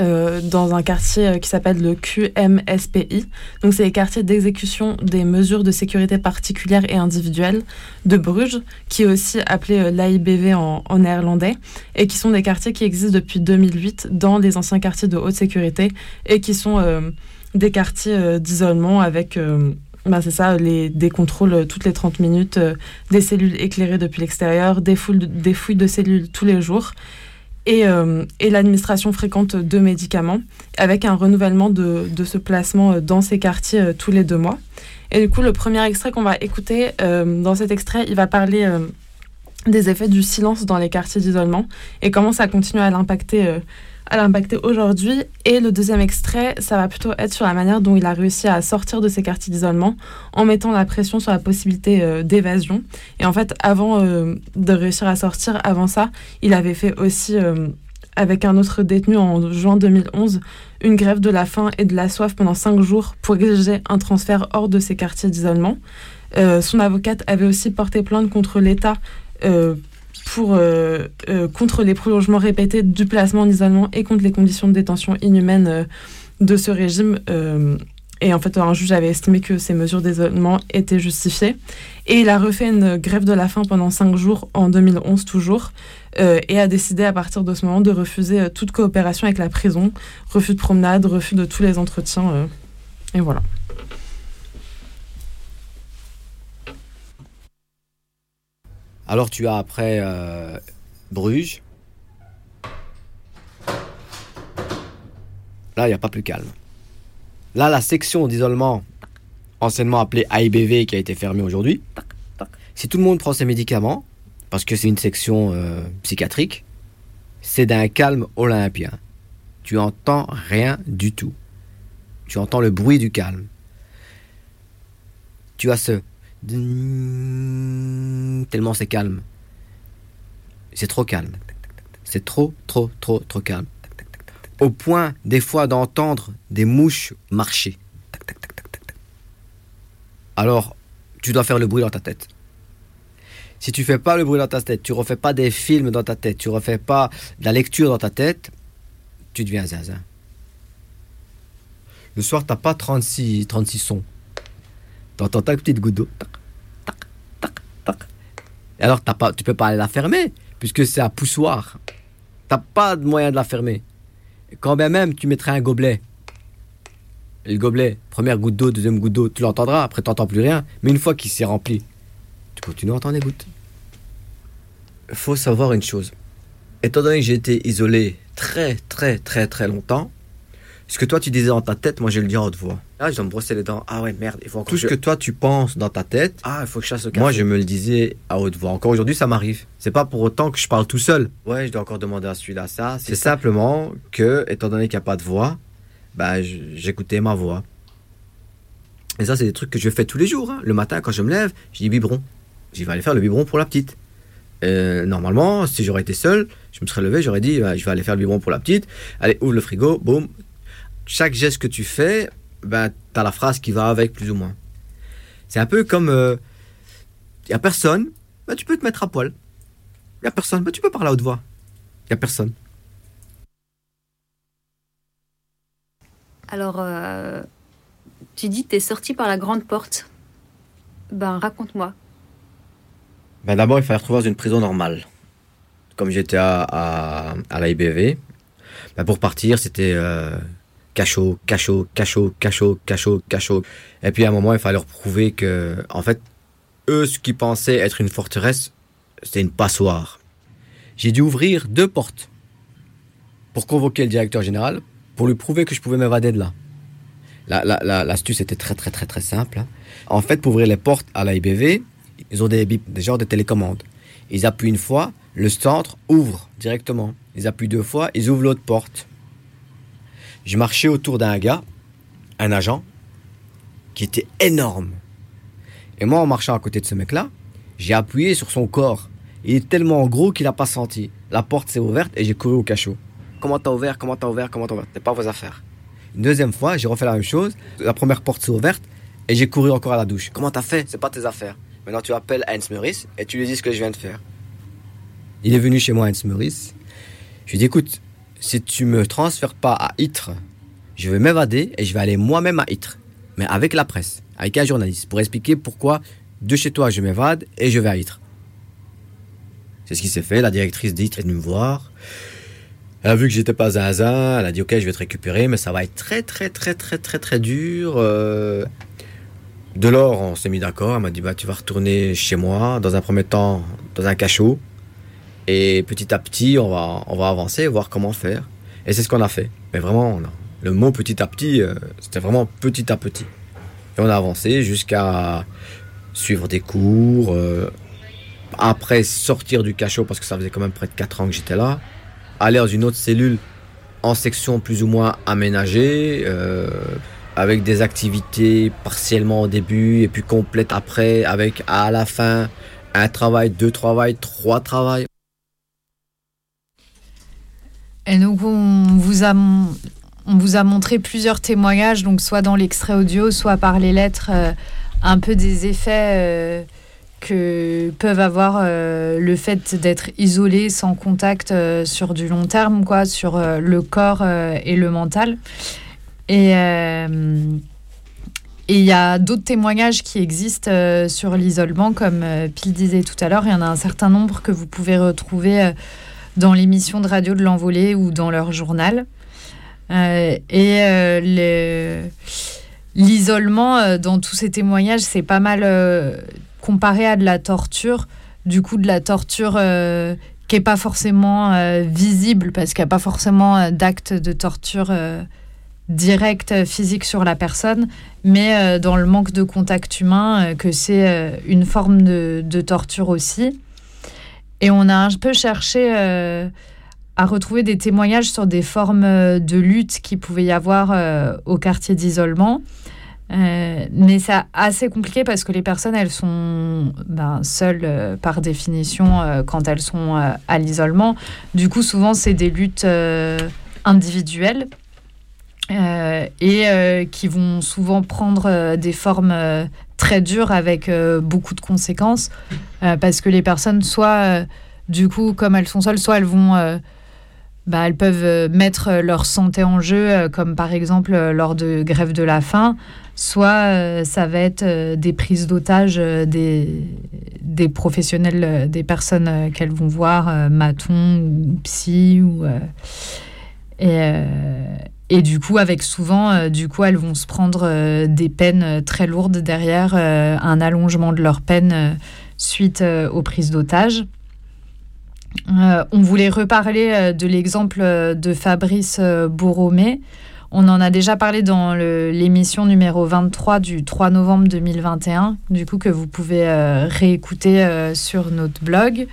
euh, dans un quartier euh, qui s'appelle le QMSPI. Donc, c'est les quartiers d'exécution des mesures de sécurité particulières et individuelles de Bruges, qui est aussi appelé euh, l'AIBV en, néerlandais, et qui sont des quartiers qui existent depuis 2008 dans les anciens quartiers de haute sécurité et qui sont des quartiers d'isolement avec. Ben c'est ça, les, des contrôles toutes les 30 minutes, des cellules éclairées depuis l'extérieur, des fouilles de cellules tous les jours et, euh, et l'administration fréquente de médicaments, avec un renouvellement de, de, ce placement euh, dans ces quartiers euh, tous les deux mois. Et du coup, le premier extrait qu'on va écouter, dans cet extrait, il va parler des effets du silence dans les quartiers d'isolement et comment ça continue à l'impacter à l'impacter aujourd'hui. Et le deuxième extrait, ça va plutôt être sur la manière dont il a réussi à sortir de ces quartiers d'isolement en mettant la pression sur la possibilité euh, d'évasion. Et en fait, avant euh, de réussir à sortir, avant ça, il avait fait aussi... Euh, avec un autre détenu en juin 2011, une grève de la faim et de la soif pendant cinq jours pour exiger un transfert hors de ces quartiers d'isolement. Son avocate avait aussi porté plainte contre l'État pour, euh, euh, contre les prolongements répétés du placement en isolement et contre les conditions de détention inhumaines euh, de ce régime. et en fait, un juge avait estimé que ces mesures d'isolement étaient justifiées. Et il a refait une grève de la faim pendant cinq jours en 2011 toujours, et a décidé à partir de ce moment de refuser toute coopération avec la prison, refus de promenade, refus de tous les entretiens. et voilà. Alors tu as après euh, Bruges. Là, il n'y a pas plus calme. Là, la section d'isolement, anciennement appelée AIBV, qui a été fermée aujourd'hui, si tout le monde prend ses médicaments, parce que c'est une section euh, psychiatrique, c'est d'un calme olympien. Tu entends rien du tout. Tu entends le bruit du calme. Tu as ce tellement c'est calme. C'est trop calme. C'est trop, trop, trop, trop calme. Au point, des fois, d'entendre des mouches marcher. Alors, tu dois faire le bruit dans ta tête. Si tu fais pas le bruit dans ta tête, tu refais pas des films dans ta tête, tu refais pas de la lecture dans ta tête, tu deviens zinzin. Le soir, t'as pas 36, 36 sons. T'entends ta petite goutte d'eau. Tac, tac, tac, alors, t'as pas, tu peux pas aller la fermer, puisque c'est à poussoir. T'as pas de moyen de la fermer. Quand même tu mettrais un gobelet, et le gobelet, première goutte d'eau, deuxième goutte d'eau, tu l'entendras, après t'entends plus rien. Mais une fois qu'il s'est rempli, tu continues à entendre les gouttes. Faut savoir une chose. Étant donné que j'ai été isolé très, très, très, très longtemps, ce que toi tu disais dans ta tête, moi je le dis en haute voix. Ah, je dois me brosser les dents. Ah ouais, merde, il faut encore. Tout ce que toi tu penses dans ta tête. Ah, il faut que je chasse le café. Moi je me le disais à haute voix. Encore aujourd'hui, ça m'arrive. C'est pas pour autant que je parle tout seul. Ouais, je dois encore demander à celui-là ça. C'est simplement que, étant donné qu'il n'y a pas de voix, bah, j'écoutais ma voix. Et ça, c'est des trucs que je fais tous les jours. hein. Le matin, quand je me lève, je dis biberon. J'y vais aller faire le biberon pour la petite. Euh, normalement, si j'aurais été seul, je me serais levé, j'aurais dit, bah, je vais aller faire le biberon pour la petite. Allez, ouvre le frigo, boum. Chaque geste que tu fais, ben, tu as la phrase qui va avec, plus ou moins. C'est un peu comme, il n'y a personne, ben, tu peux te mettre à poil. Il n'y a personne, ben, tu peux parler à haute voix. Il n'y a personne. Alors, euh, tu dis que t'es sorti par la grande porte. Ben, raconte-moi. Ben D'abord, il fallait retrouver dans une prison normale. Comme j'étais à, à, à la IBV, ben pour partir, c'était euh, cachot, cachot, cachot, cachot, cachot, cachot. Et puis à un moment, il fallait leur prouver que, en fait, eux, ce qu'ils pensaient être une forteresse, c'était une passoire. J'ai dû ouvrir deux portes pour convoquer le directeur général, pour lui prouver que je pouvais m'évader de là. La- la- la- L'astuce était très très très très simple. hein. En fait, pour ouvrir les portes à la IBV, ils ont des, des genres de télécommandes. Ils appuient une fois, le centre ouvre directement. Ils appuient deux fois, ils ouvrent l'autre porte. Je marchais autour d'un gars, un agent, qui était énorme. Et moi, en marchant à côté de ce mec-là, j'ai appuyé sur son corps. Il est tellement gros qu'il n'a pas senti. La porte s'est ouverte et j'ai couru au cachot. Comment t'as ouvert? Comment t'as ouvert? Comment t'as ouvert? C'est pas vos affaires. Une deuxième fois, j'ai refait la même chose. La première porte s'est ouverte et j'ai couru encore à la douche. Comment t'as fait? C'est pas tes affaires. Maintenant, tu appelles Heinz Meurice et tu lui dis ce que je viens de faire. Il est venu chez moi, Heinz Meurice. Je lui ai dit écoute, si tu me transfères pas à Ytre, je vais m'évader et je vais aller moi-même à Ytre. Mais avec la presse, avec un journaliste, pour expliquer pourquoi de chez toi je m'évade et je vais à Ytre. C'est ce qui s'est fait. La directrice d'Ytre est venue me voir. Elle a vu que j'étais pas zinzin. Elle a dit ok, je vais te récupérer, mais ça va être très très très très très très dur. Euh, De lors, on s'est mis d'accord. Elle m'a dit bah tu vas retourner chez moi dans un premier temps dans un cachot et petit à petit on va on va avancer, voir comment faire. Et c'est ce qu'on a fait. Mais vraiment, le mot petit à petit, euh, c'était vraiment petit à petit. Et on a avancé jusqu'à suivre des cours. euh, après sortir du cachot parce que ça faisait quand même près de 4 ans que j'étais là, aller dans une autre cellule en section plus ou moins aménagée, euh, avec des activités partiellement au début et puis complètes après, avec à la fin un travail, deux travails, trois travails. Et donc, on vous a, on vous a montré plusieurs témoignages, donc soit dans l'extrait audio, soit par les lettres, euh, un peu des effets euh, que peuvent avoir euh, le fait d'être isolé, sans contact sur du long terme, quoi, sur le corps et le mental. Et et il y a d'autres témoignages qui existent sur l'isolement, comme Pile disait tout à l'heure. Il y en a un certain nombre que vous pouvez retrouver dans l'émission de radio de l'envolée ou dans leur journal. Euh, et euh, le- l'isolement, euh, dans tous ces témoignages, c'est pas mal comparé à de la torture. Du coup, de la torture qui n'est pas forcément visible, parce qu'il n'y a pas forcément d'acte de torture direct physique sur la personne, mais dans le manque de contact humain, que c'est une forme de, de torture aussi. Et on a un peu cherché euh, à retrouver des témoignages sur des formes euh, de lutte qui pouvaient y avoir euh, au quartier d'isolement. Mais c'est assez compliqué parce que les personnes, elles sont ben, seules par définition quand elles sont à l'isolement. Du coup, souvent, c'est des luttes individuelles et qui vont souvent prendre des formes très dures avec euh, beaucoup de conséquences euh, parce que les personnes, soit euh, du coup, comme elles sont seules, soit elles vont bah, elles peuvent mettre leur santé en jeu, comme par exemple lors de grève de la faim, soit ça va être des prises d'otages des, des professionnels, des personnes qu'elles vont voir, euh, maton ou psy. Ou, et du coup, avec souvent, euh, du coup, elles vont se prendre euh, des peines euh, très lourdes derrière, un allongement de leur peine suite aux prises d'otages. On voulait reparler de l'exemple de Fabrice Bourromé. On en a déjà parlé dans l'émission numéro 23 du 3 novembre 2021, du coup que vous pouvez réécouter sur notre blog.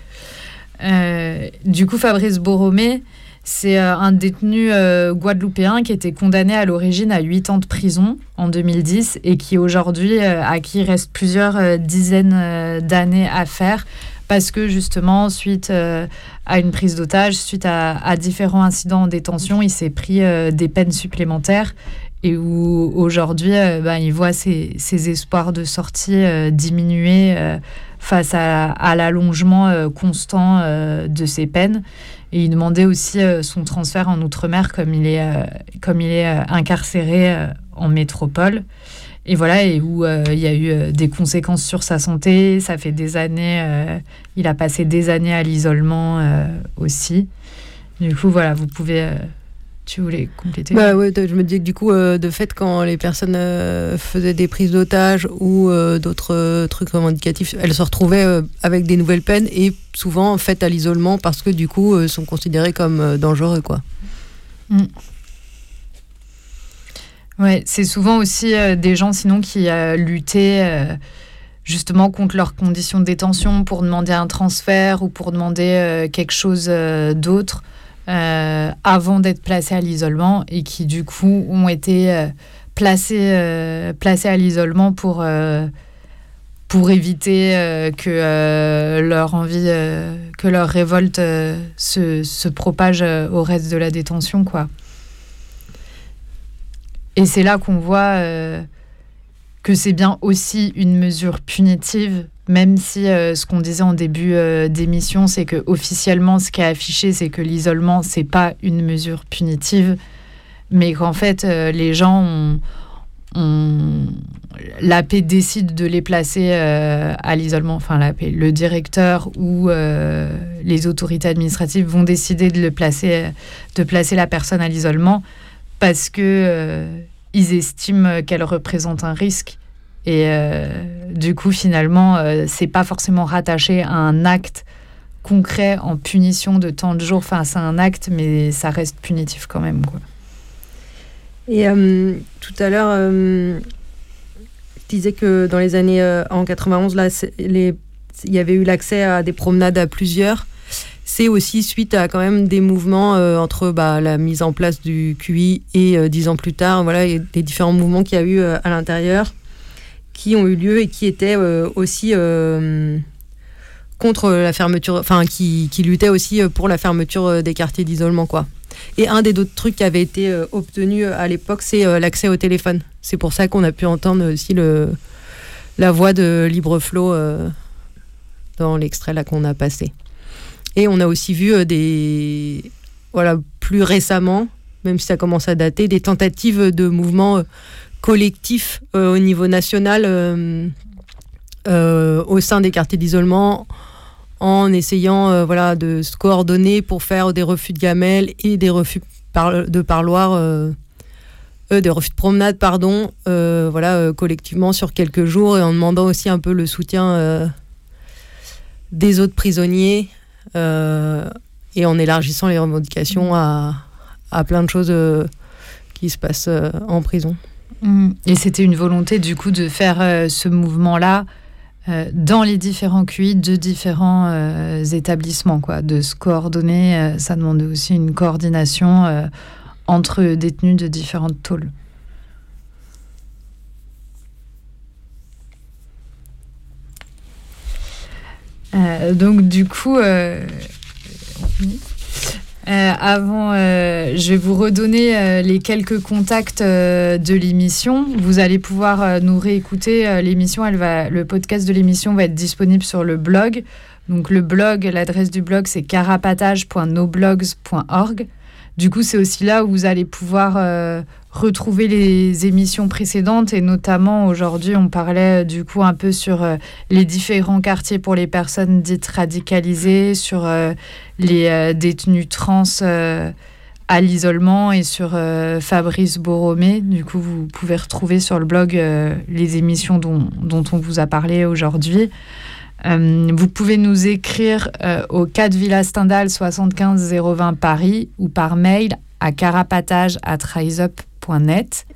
Du coup, Fabrice Borromé, c'est euh, un détenu euh, guadeloupéen qui était condamné à l'origine à 8 ans de prison en 2010 et qui aujourd'hui, euh, à qui reste plusieurs euh, dizaines d'années à faire parce que justement, suite à une prise d'otage, suite à, différents incidents en détention, il s'est pris des peines supplémentaires et où aujourd'hui, ben, il voit ses, ses espoirs de sortie diminuer face à, à l'allongement constant de ses peines. Et il demandait aussi euh, son transfert en Outre-mer comme il est, euh, comme il est euh, incarcéré en métropole. Et voilà, et où il y a eu des conséquences sur sa santé. Ça fait des années, il a passé des années à l'isolement aussi. Du coup, voilà, vous pouvez. Tu voulais compléter Bah ouais, je me dis que du coup, euh, de fait, quand les personnes euh, faisaient des prises d'otages ou euh, d'autres trucs revendicatifs, elles se retrouvaient avec des nouvelles peines et souvent faites à l'isolement parce que du coup, sont considérées comme dangereux, quoi. Mm. Ouais, c'est souvent aussi des gens sinon qui luttaient justement contre leurs conditions de détention pour demander un transfert ou pour demander quelque chose d'autre euh, avant d'être placés à l'isolement et qui du coup ont été euh, placés, euh, placés à l'isolement pour, pour éviter que leur envie, que leur révolte se, se propage au reste de la détention, quoi. Et c'est là qu'on voit que c'est bien aussi une mesure punitive, même si euh, ce qu'on disait en début euh, d'émission, c'est que officiellement, ce qui est affiché, c'est que l'isolement, c'est pas une mesure punitive, mais qu'en fait, euh, les gens la paix décide de les placer à l'isolement, enfin la le directeur ou les autorités administratives vont décider de placer, de placer la personne à l'isolement parce que ils estiment qu'elle représente un risque et euh, du coup finalement euh, c'est pas forcément rattaché à un acte concret en punition de tant de jours. Enfin c'est un acte mais ça reste punitif quand même. Et euh, tout à l'heure, tu disais que dans les années en 91, là, c'est- les- il y avait eu l'accès à des promenades à plusieurs. C'est aussi suite à quand même des mouvements entre bah, la mise en place du QI et dix ans plus tard, voilà, les différents mouvements qu'il y a eu à l'intérieur qui ont eu lieu et qui étaient euh, aussi euh, contre la fermeture, enfin qui, qui luttaient aussi euh, pour la fermeture des quartiers d'isolement, quoi. Et un des autres trucs qui avait été obtenu à l'époque, c'est l'accès au téléphone. C'est pour ça qu'on a pu entendre aussi le, la voix de Libreflow euh, dans l'extrait là qu'on a passé. Et on a aussi vu des, voilà, plus récemment, même si ça commence à dater, des tentatives de mouvements collectifs euh, au niveau national euh, euh, au sein des quartiers d'isolement en essayant voilà, de se coordonner pour faire des refus de gamelles et des refus par- de parloirs, des refus de promenade, pardon, voilà, collectivement sur quelques jours et en demandant aussi un peu le soutien des autres prisonniers et en élargissant les revendications à, plein de choses qui se passent en prison. Mm. Et c'était une volonté du coup de faire euh, ce mouvement-là euh, dans les différents QI de différents euh, établissements, quoi, de se coordonner. ça demandait aussi une coordination entre détenus de différentes tôles. Donc du coup, euh, avant, euh, je vais vous redonner euh, les quelques contacts euh, de l'émission. Vous allez pouvoir euh, nous réécouter euh, l'émission. Elle va, le podcast de l'émission va être disponible sur le blog. Donc le blog, l'adresse du blog, c'est carapatage.noblogs.org. Du coup, c'est aussi là où vous allez pouvoir euh, retrouver les émissions précédentes et notamment aujourd'hui, on parlait euh, du coup un peu sur euh, les différents quartiers pour les personnes dites radicalisées, sur les détenus trans à l'isolement et sur Fabrice Borromé. Du coup, vous pouvez retrouver sur le blog les émissions dont on vous a parlé aujourd'hui. Euh, vous pouvez nous écrire euh, au 4 Villa Stendhal 75 020 Paris ou par mail à carapatage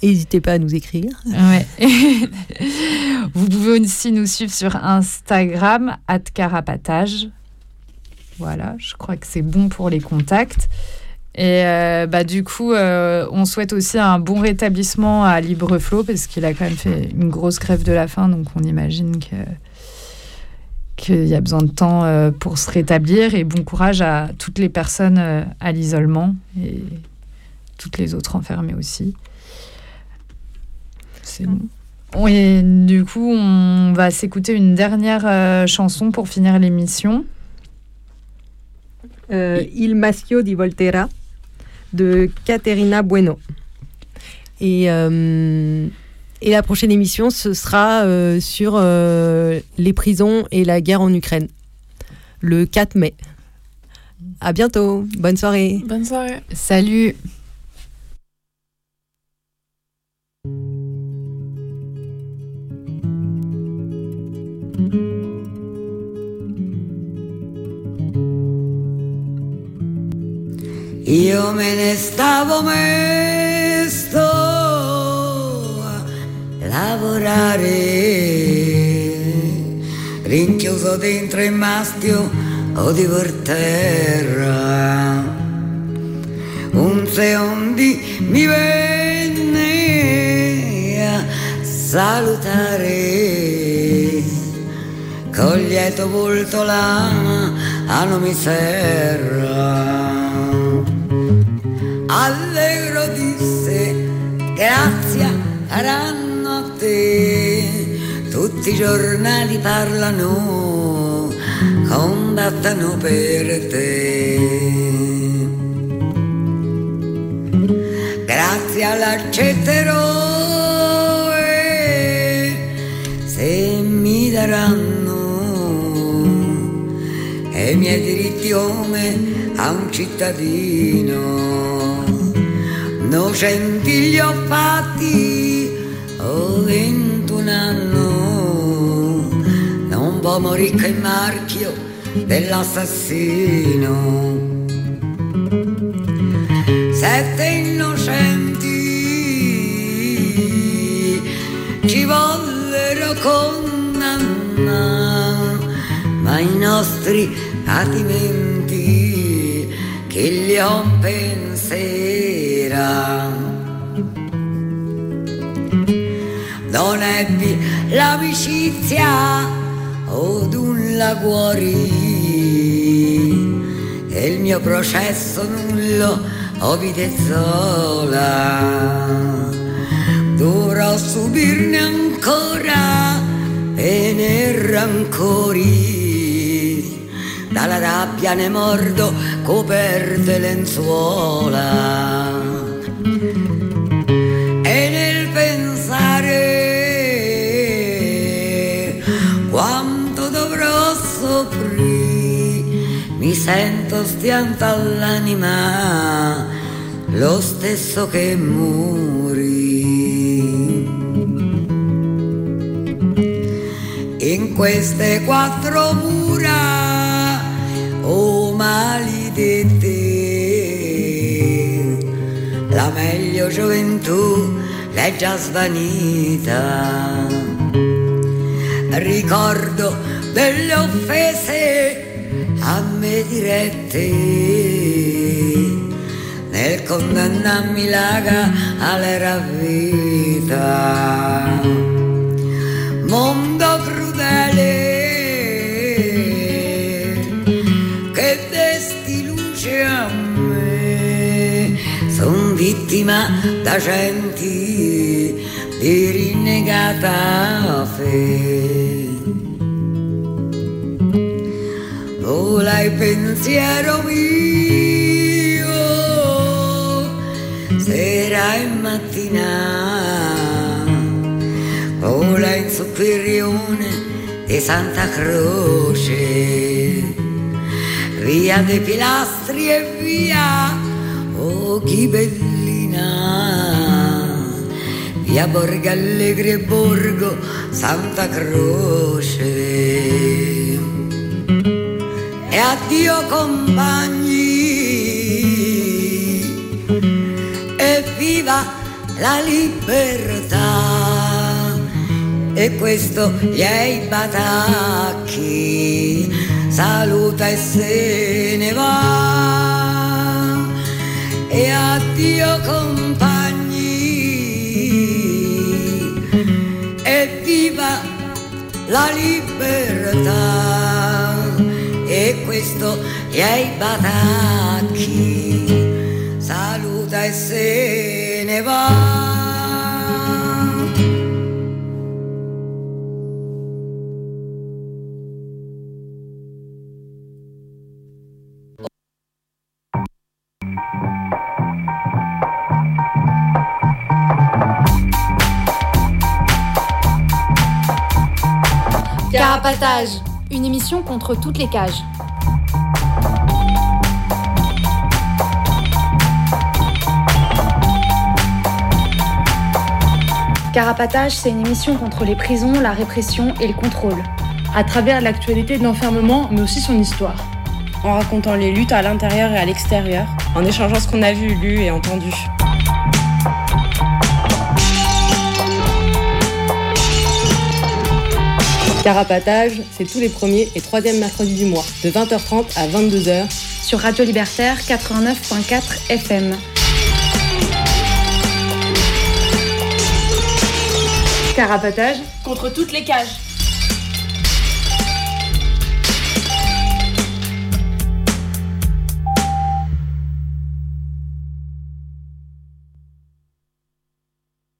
N'hésitez pas à nous écrire. Ouais. vous pouvez aussi nous suivre sur Instagram, carapatage. Voilà, je crois que c'est bon pour les contacts. Et euh, bah, du coup, euh, on souhaite aussi un bon rétablissement à Libreflow parce qu'il a quand même fait une grosse grève de la faim, donc on imagine que qu'il y a besoin de temps euh, pour se rétablir et bon courage à toutes les personnes euh, à l'isolement et toutes les autres enfermées aussi. C'est bon. Et du coup, on va s'écouter une dernière euh, chanson pour finir l'émission. Euh, Il Maschio di Volterra de Caterina Bueno. Et, euh, et la prochaine émission, ce sera euh, sur euh, les prisons et la guerre en Ukraine, le 4 mai. À bientôt. Bonne soirée. Bonne soirée. Salut. Io me ne stavo mesto a lavorare, rinchiuso dentro il mastio o di terra. Un seondi mi venne a salutare, con lieto volto la mano mi serra. Allegro disse, grazie a te. Tutti i giornali parlano, combattono per te. Grazie all'accetterò e se mi daranno i miei diritti come a un cittadino. Nocenti li ho fatti, ho 21 anni, non può morire che il marchio dell'assassino. Sette innocenti ci vollero condannare, ma i nostri patimenti che li ho penserà. Non ebbi l'amicizia od un la guarì e il mio processo nullo o vite sola. Dovrò subirne ancora pene rancori. Dalla rabbia ne mordo coperte lenzuola. Sento stianta all'anima, lo stesso che muri. In queste quattro mura, oh maledette, la meglio gioventù l'è già svanita. Ricordo delle offese a me dirette nel condannarmi l'aga alla vita. Mondo crudele che desti luce a me, son vittima da centi di rinnegata fe. Vola il pensiero mio, sera e mattina, vola in superiore di Santa Croce, via dei pilastri e via, oh Ghibellina, via Borgo Allegri e Borgo Santa Croce. Addio compagni, e viva la libertà. E questo gli ei batacchi saluta e se ne va. E addio compagni, e viva la libertà. E questo gli ei batacchi saluta e se ne va. Carapatage, une émission contre toutes les cages. Carapatage, c'est une émission contre les prisons, la répression et le contrôle. À travers l'actualité de l'enfermement, mais aussi son histoire. En racontant les luttes à l'intérieur et à l'extérieur, en échangeant ce qu'on a vu, lu et entendu. Carapatage, c'est tous les premiers et troisièmes mercredis du mois, de 20h30 à 22h, Sur Radio Libertaire 89.4 FM. Carapatage Contre toutes les cages.